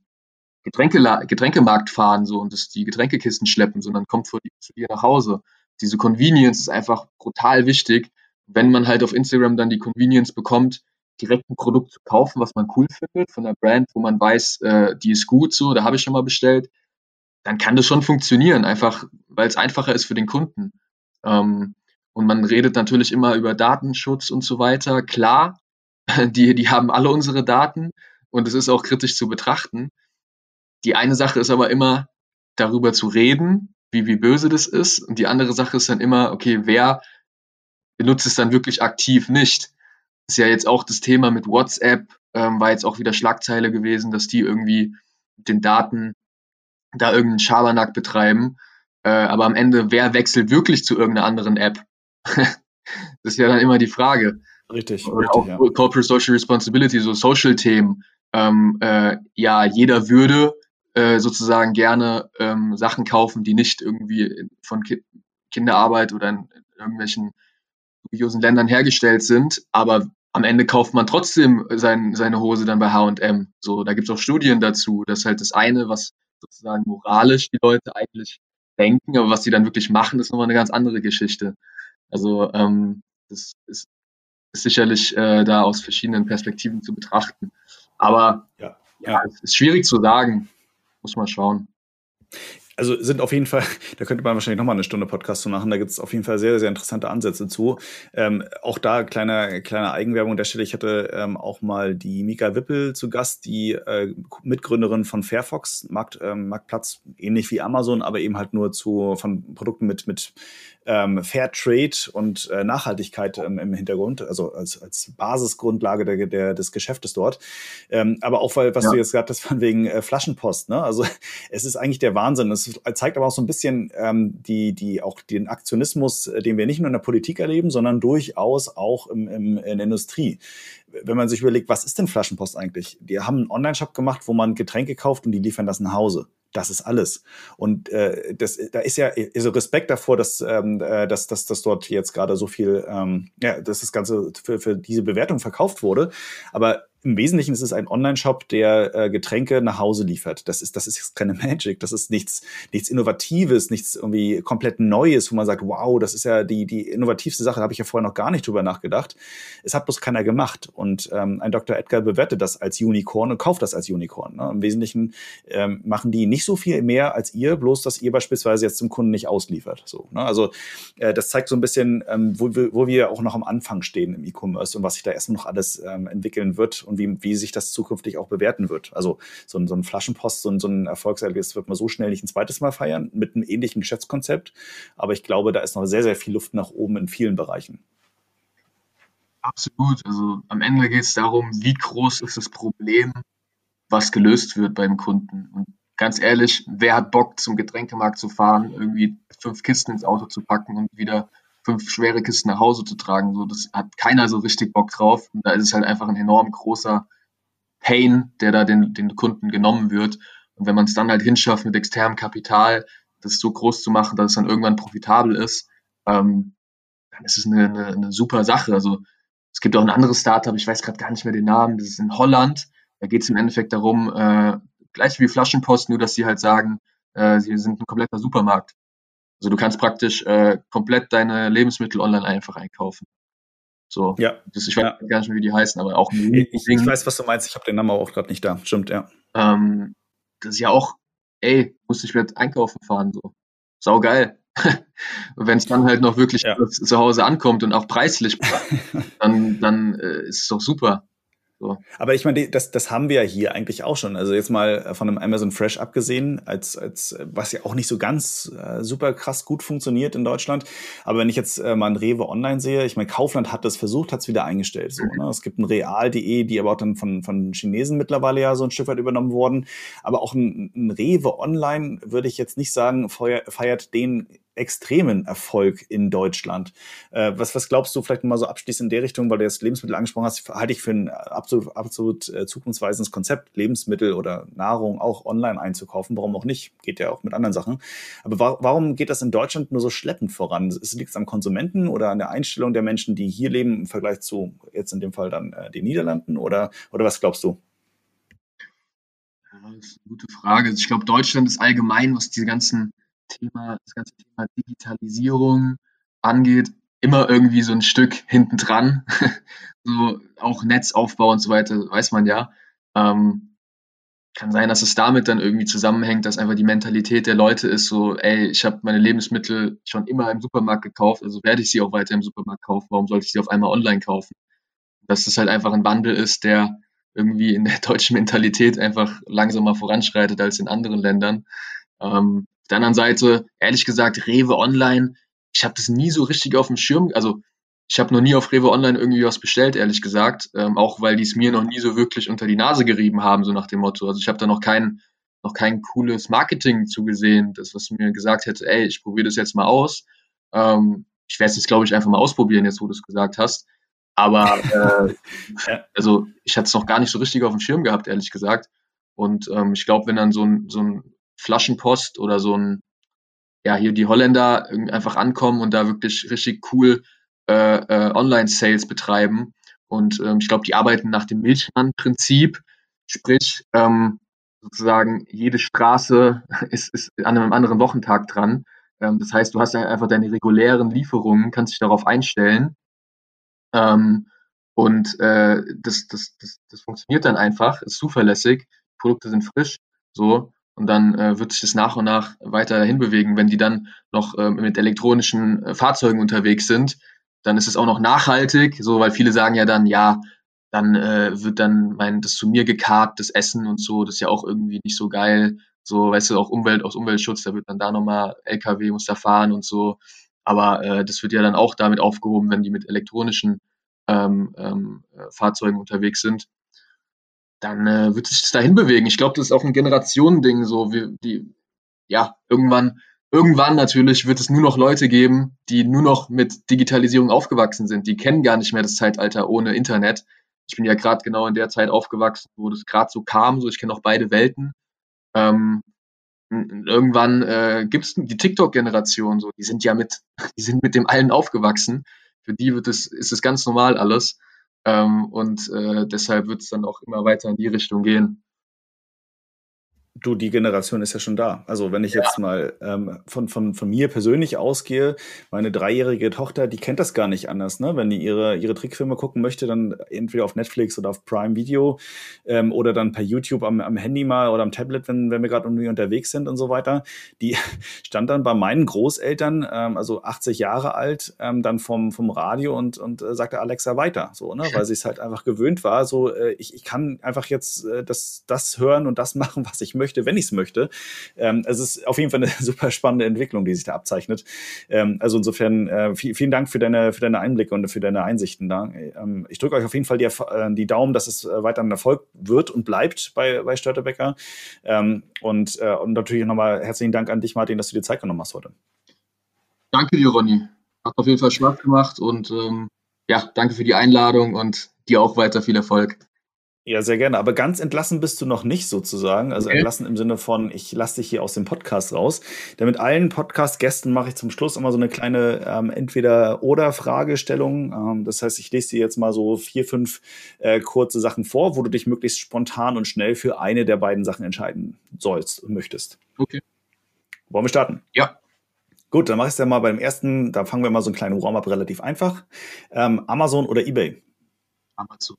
Getränke, Getränkemarkt fahren so und das, die Getränkekisten schleppen, sondern kommt vor, zu dir nach Hause diese Convenience ist einfach brutal wichtig. Wenn man halt auf Instagram dann die Convenience bekommt, direkt ein Produkt zu kaufen, was man cool findet, von einer Brand, wo man weiß, äh, die ist gut so, da habe ich schon mal bestellt, dann kann das schon funktionieren, einfach weil es einfacher ist für den Kunden. Ähm, und man redet natürlich immer über Datenschutz und so weiter. Klar, die, die haben alle unsere Daten und es ist auch kritisch zu betrachten. Die eine Sache ist aber immer, darüber zu reden wie, wie böse das ist. Und die andere Sache ist dann immer, okay, wer benutzt es dann wirklich aktiv nicht? Ist ja jetzt auch das Thema mit WhatsApp, ähm, war jetzt auch wieder Schlagzeile gewesen, dass die irgendwie mit den Daten da irgendeinen Schabernack betreiben. Äh, aber am Ende, wer wechselt wirklich zu irgendeiner anderen App? das ist ja dann immer die Frage. Richtig. Oder richtig, auch ja. Corporate Social Responsibility, so Social-Themen. Ähm, äh, ja, jeder würde äh, sozusagen gerne ähm, Sachen kaufen, die nicht irgendwie von Ki Kinderarbeit oder in, irgendwelchen dubiosen Ländern hergestellt sind, aber am Ende kauft man trotzdem sein, seine Hose dann bei H&M. So, da gibt es auch Studien dazu, dass halt das eine, was sozusagen moralisch die Leute eigentlich denken, aber was die dann wirklich machen, ist nochmal eine ganz andere Geschichte. Also ähm, das ist, ist sicherlich äh, da aus verschiedenen Perspektiven zu betrachten. Aber ja, ja, es ist schwierig zu sagen. Muss man schauen also sind auf jeden Fall, da könnte man wahrscheinlich nochmal eine Stunde Podcast zu machen, da gibt es auf jeden Fall sehr, sehr interessante Ansätze zu. Ähm, auch da kleine, kleine Eigenwerbung an der Stelle. Ich hatte ähm, auch mal die Mika Wippel zu Gast, die äh, Mitgründerin von Fairfox, Markt, ähm, Marktplatz, ähnlich wie Amazon, aber eben halt nur zu von Produkten mit, mit ähm, Fair Trade und äh, Nachhaltigkeit ähm, im Hintergrund, also als, als Basisgrundlage der, der, des Geschäftes dort. Ähm, aber auch, weil, was ja. du jetzt gesagt hast, von wegen äh, Flaschenpost, ne? Also es ist eigentlich der Wahnsinn. Es zeigt aber auch so ein bisschen ähm, die, die, auch den Aktionismus, äh, den wir nicht nur in der Politik erleben, sondern durchaus auch im, im, in der Industrie wenn man sich überlegt, was ist denn Flaschenpost eigentlich? Die haben einen Online-Shop gemacht, wo man Getränke kauft und die liefern das nach Hause. Das ist alles. Und äh, das, da ist ja also Respekt davor, dass, ähm, äh, dass, dass, dass dort jetzt gerade so viel, ähm, ja, dass das Ganze für, für diese Bewertung verkauft wurde. Aber im Wesentlichen ist es ein Online-Shop, der äh, Getränke nach Hause liefert. Das ist, das ist keine Magic, das ist nichts, nichts Innovatives, nichts irgendwie komplett Neues, wo man sagt, wow, das ist ja die, die innovativste Sache, da habe ich ja vorher noch gar nicht drüber nachgedacht. Es hat bloß keiner gemacht. Und ähm, ein Dr. Edgar bewertet das als Unicorn und kauft das als Unicorn. Ne? Im Wesentlichen ähm, machen die nicht so viel mehr als ihr, bloß dass ihr beispielsweise jetzt zum Kunden nicht ausliefert. So, ne? Also äh, das zeigt so ein bisschen, ähm, wo, wo wir auch noch am Anfang stehen im E-Commerce und was sich da erstmal noch alles ähm, entwickeln wird und wie, wie sich das zukünftig auch bewerten wird. Also so ein, so ein Flaschenpost, so ein, so ein Erfolgserlebnis wird man so schnell nicht ein zweites Mal feiern mit einem ähnlichen Geschäftskonzept. Aber ich glaube, da ist noch sehr, sehr viel Luft nach oben in vielen Bereichen. Absolut. Also am Ende geht es darum, wie groß ist das Problem, was gelöst wird beim Kunden. Und ganz ehrlich, wer hat Bock, zum Getränkemarkt zu fahren, irgendwie fünf Kisten ins Auto zu packen und wieder fünf schwere Kisten nach Hause zu tragen. So, das hat keiner so richtig Bock drauf. Und da ist es halt einfach ein enorm großer Pain, der da den, den Kunden genommen wird. Und wenn man es dann halt hinschafft, mit externem Kapital das so groß zu machen, dass es dann irgendwann profitabel ist, ähm, dann ist es eine, eine, eine super Sache. Also es gibt auch ein anderes Startup, ich weiß gerade gar nicht mehr den Namen, das ist in Holland. Da geht es im Endeffekt darum, äh, gleich wie Flaschenpost, nur dass sie halt sagen, äh, sie sind ein kompletter Supermarkt. Also du kannst praktisch äh, komplett deine Lebensmittel online einfach einkaufen. So. Ja. Das, ich weiß ja. gar nicht mehr, wie die heißen, aber auch ein ich, ich weiß, was du meinst. Ich habe den Namen auch gerade nicht da. Stimmt, ja. Ähm, das ist ja auch, ey, muss ich wieder einkaufen fahren, so. Sau geil. Wenn es dann halt noch wirklich ja. zu Hause ankommt und auch preislich, dann, dann äh, ist es doch super. So. Aber ich meine, das, das haben wir ja hier eigentlich auch schon. Also jetzt mal von einem Amazon Fresh abgesehen, als, als was ja auch nicht so ganz äh, super krass gut funktioniert in Deutschland. Aber wenn ich jetzt äh, mal ein Rewe online sehe, ich meine, Kaufland hat das versucht, hat es wieder eingestellt. So, ne? Es gibt ein Real.de, die aber auch dann von, von Chinesen mittlerweile ja so ein Stück weit übernommen worden. Aber auch ein, ein Rewe online würde ich jetzt nicht sagen, feiert den extremen Erfolg in Deutschland. Äh, was, was glaubst du vielleicht mal so abschließend in der Richtung, weil du jetzt Lebensmittel angesprochen hast, halte ich für ein absolut, absolut äh, zukunftsweisendes Konzept, Lebensmittel oder Nahrung auch online einzukaufen. Warum auch nicht? Geht ja auch mit anderen Sachen. Aber wa warum geht das in Deutschland nur so schleppend voran? Liegt es am Konsumenten oder an der Einstellung der Menschen, die hier leben im Vergleich zu jetzt in dem Fall dann äh, den Niederlanden? Oder, oder was glaubst du? Ja, das ist eine gute Frage. Ich glaube, Deutschland ist allgemein, was diese ganzen Thema, das ganze Thema Digitalisierung angeht, immer irgendwie so ein Stück hinten dran. so auch Netzaufbau und so weiter, weiß man ja. Ähm, kann sein, dass es damit dann irgendwie zusammenhängt, dass einfach die Mentalität der Leute ist so, ey, ich habe meine Lebensmittel schon immer im Supermarkt gekauft, also werde ich sie auch weiter im Supermarkt kaufen, warum sollte ich sie auf einmal online kaufen? Dass das halt einfach ein Wandel ist, der irgendwie in der deutschen Mentalität einfach langsamer voranschreitet als in anderen Ländern. Ähm, der anderen Seite, ehrlich gesagt, Rewe Online, ich habe das nie so richtig auf dem Schirm, also ich habe noch nie auf Rewe Online irgendwie was bestellt, ehrlich gesagt, ähm, auch weil die es mir noch nie so wirklich unter die Nase gerieben haben, so nach dem Motto. Also ich habe da noch kein, noch kein cooles Marketing zugesehen, das was mir gesagt hätte, ey, ich probiere das jetzt mal aus. Ähm, ich werde es jetzt, glaube ich, einfach mal ausprobieren, jetzt wo du es gesagt hast. Aber äh, also ich hatte es noch gar nicht so richtig auf dem Schirm gehabt, ehrlich gesagt. Und ähm, ich glaube, wenn dann so ein, so ein Flaschenpost oder so ein, ja, hier die Holländer einfach ankommen und da wirklich richtig cool äh, äh, Online-Sales betreiben. Und ähm, ich glaube, die arbeiten nach dem Milchmann-Prinzip. Sprich, ähm, sozusagen jede Straße ist, ist an einem anderen Wochentag dran. Ähm, das heißt, du hast einfach deine regulären Lieferungen, kannst dich darauf einstellen. Ähm, und äh, das, das, das, das funktioniert dann einfach, ist zuverlässig, Produkte sind frisch, so. Und dann äh, wird sich das nach und nach weiter hinbewegen. Wenn die dann noch äh, mit elektronischen äh, Fahrzeugen unterwegs sind, dann ist es auch noch nachhaltig, so, weil viele sagen ja dann, ja, dann äh, wird dann mein, das zu mir gekarrt, das Essen und so, das ist ja auch irgendwie nicht so geil. So, weißt du, auch Umwelt, aus Umweltschutz, da wird dann da nochmal LKW muss da fahren und so. Aber äh, das wird ja dann auch damit aufgehoben, wenn die mit elektronischen ähm, ähm, äh, Fahrzeugen unterwegs sind. Dann äh, wird sich das dahin bewegen. Ich glaube, das ist auch ein Generationending, so wie die, ja, irgendwann, irgendwann natürlich wird es nur noch Leute geben, die nur noch mit Digitalisierung aufgewachsen sind. Die kennen gar nicht mehr das Zeitalter ohne Internet. Ich bin ja gerade genau in der Zeit aufgewachsen, wo das gerade so kam. So, ich kenne auch beide Welten. Ähm, irgendwann äh, gibt es die TikTok-Generation, so, die sind ja mit, die sind mit dem allen aufgewachsen. Für die wird es, ist es ganz normal alles. Ähm, und äh, deshalb wird es dann auch immer weiter in die Richtung gehen du, die Generation ist ja schon da. Also wenn ich ja. jetzt mal ähm, von, von, von mir persönlich ausgehe, meine dreijährige Tochter, die kennt das gar nicht anders. Ne? Wenn die ihre, ihre Trickfilme gucken möchte, dann entweder auf Netflix oder auf Prime Video ähm, oder dann per YouTube am, am Handy mal oder am Tablet, wenn, wenn wir gerade irgendwie unterwegs sind und so weiter. Die stand dann bei meinen Großeltern, ähm, also 80 Jahre alt, ähm, dann vom, vom Radio und, und äh, sagte Alexa weiter, so, ne? weil sie es halt einfach gewöhnt war. So, äh, ich, ich kann einfach jetzt äh, das, das hören und das machen, was ich möchte möchte, wenn ich es möchte. Ähm, es ist auf jeden Fall eine super spannende Entwicklung, die sich da abzeichnet. Ähm, also insofern äh, viel, vielen Dank für deine, für deine Einblicke und für deine Einsichten da. Ähm, ich drücke euch auf jeden Fall die, äh, die Daumen, dass es äh, weiter ein Erfolg wird und bleibt bei, bei Störtebecker. Ähm, und, äh, und natürlich nochmal herzlichen Dank an dich, Martin, dass du dir Zeit genommen hast heute. Danke dir, Ronny. Hat auf jeden Fall Spaß gemacht und ähm, ja, danke für die Einladung und dir auch weiter viel Erfolg. Ja, sehr gerne. Aber ganz entlassen bist du noch nicht sozusagen. Also okay. entlassen im Sinne von, ich lasse dich hier aus dem Podcast raus. Denn mit allen Podcast-Gästen mache ich zum Schluss immer so eine kleine ähm, Entweder-Oder-Fragestellung. Ähm, das heißt, ich lese dir jetzt mal so vier, fünf äh, kurze Sachen vor, wo du dich möglichst spontan und schnell für eine der beiden Sachen entscheiden sollst und möchtest. Okay. Wollen wir starten? Ja. Gut, dann mache ich es ja mal beim ersten. Da fangen wir mal so einen kleinen Warm-up relativ einfach. Ähm, Amazon oder eBay? Amazon.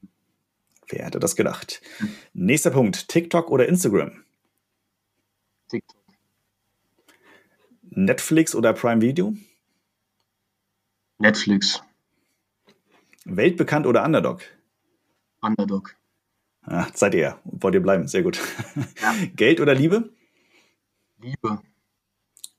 Wer hätte das gedacht? Nächster Punkt: TikTok oder Instagram? TikTok. Netflix oder Prime Video? Netflix. Weltbekannt oder Underdog? Underdog. Ah, seid ihr. Wollt ihr bleiben? Sehr gut. Ja. Geld oder Liebe? Liebe.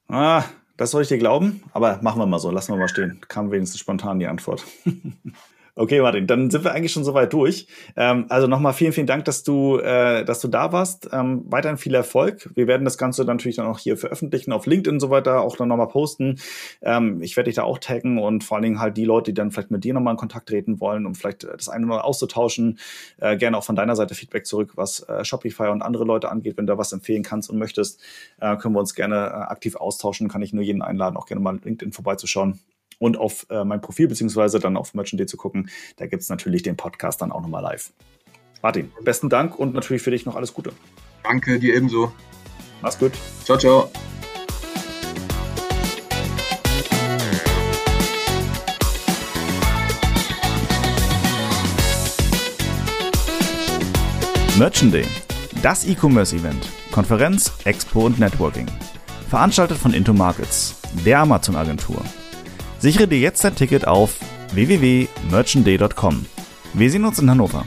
Ah, das soll ich dir glauben, aber machen wir mal so. Lassen wir mal stehen. Kam wenigstens spontan die Antwort. Okay, Martin, dann sind wir eigentlich schon soweit durch. Ähm, also nochmal vielen, vielen Dank, dass du, äh, dass du da warst. Ähm, weiterhin viel Erfolg. Wir werden das Ganze natürlich dann auch hier veröffentlichen, auf LinkedIn und so weiter, auch dann nochmal posten. Ähm, ich werde dich da auch taggen und vor allen Dingen halt die Leute, die dann vielleicht mit dir nochmal in Kontakt treten wollen, um vielleicht das eine oder andere auszutauschen. Äh, gerne auch von deiner Seite Feedback zurück, was äh, Shopify und andere Leute angeht. Wenn du da was empfehlen kannst und möchtest, äh, können wir uns gerne äh, aktiv austauschen. Kann ich nur jeden einladen, auch gerne mal LinkedIn vorbeizuschauen und auf äh, mein Profil beziehungsweise dann auf Merchant.de zu gucken. Da gibt es natürlich den Podcast dann auch nochmal live. Martin, besten Dank und natürlich für dich noch alles Gute. Danke, dir ebenso. Mach's gut. Ciao, ciao. Merchant Day, das E-Commerce-Event, Konferenz, Expo und Networking. Veranstaltet von Into Markets, der Amazon-Agentur. Sichere dir jetzt dein Ticket auf www.merchantday.com. Wir sehen uns in Hannover.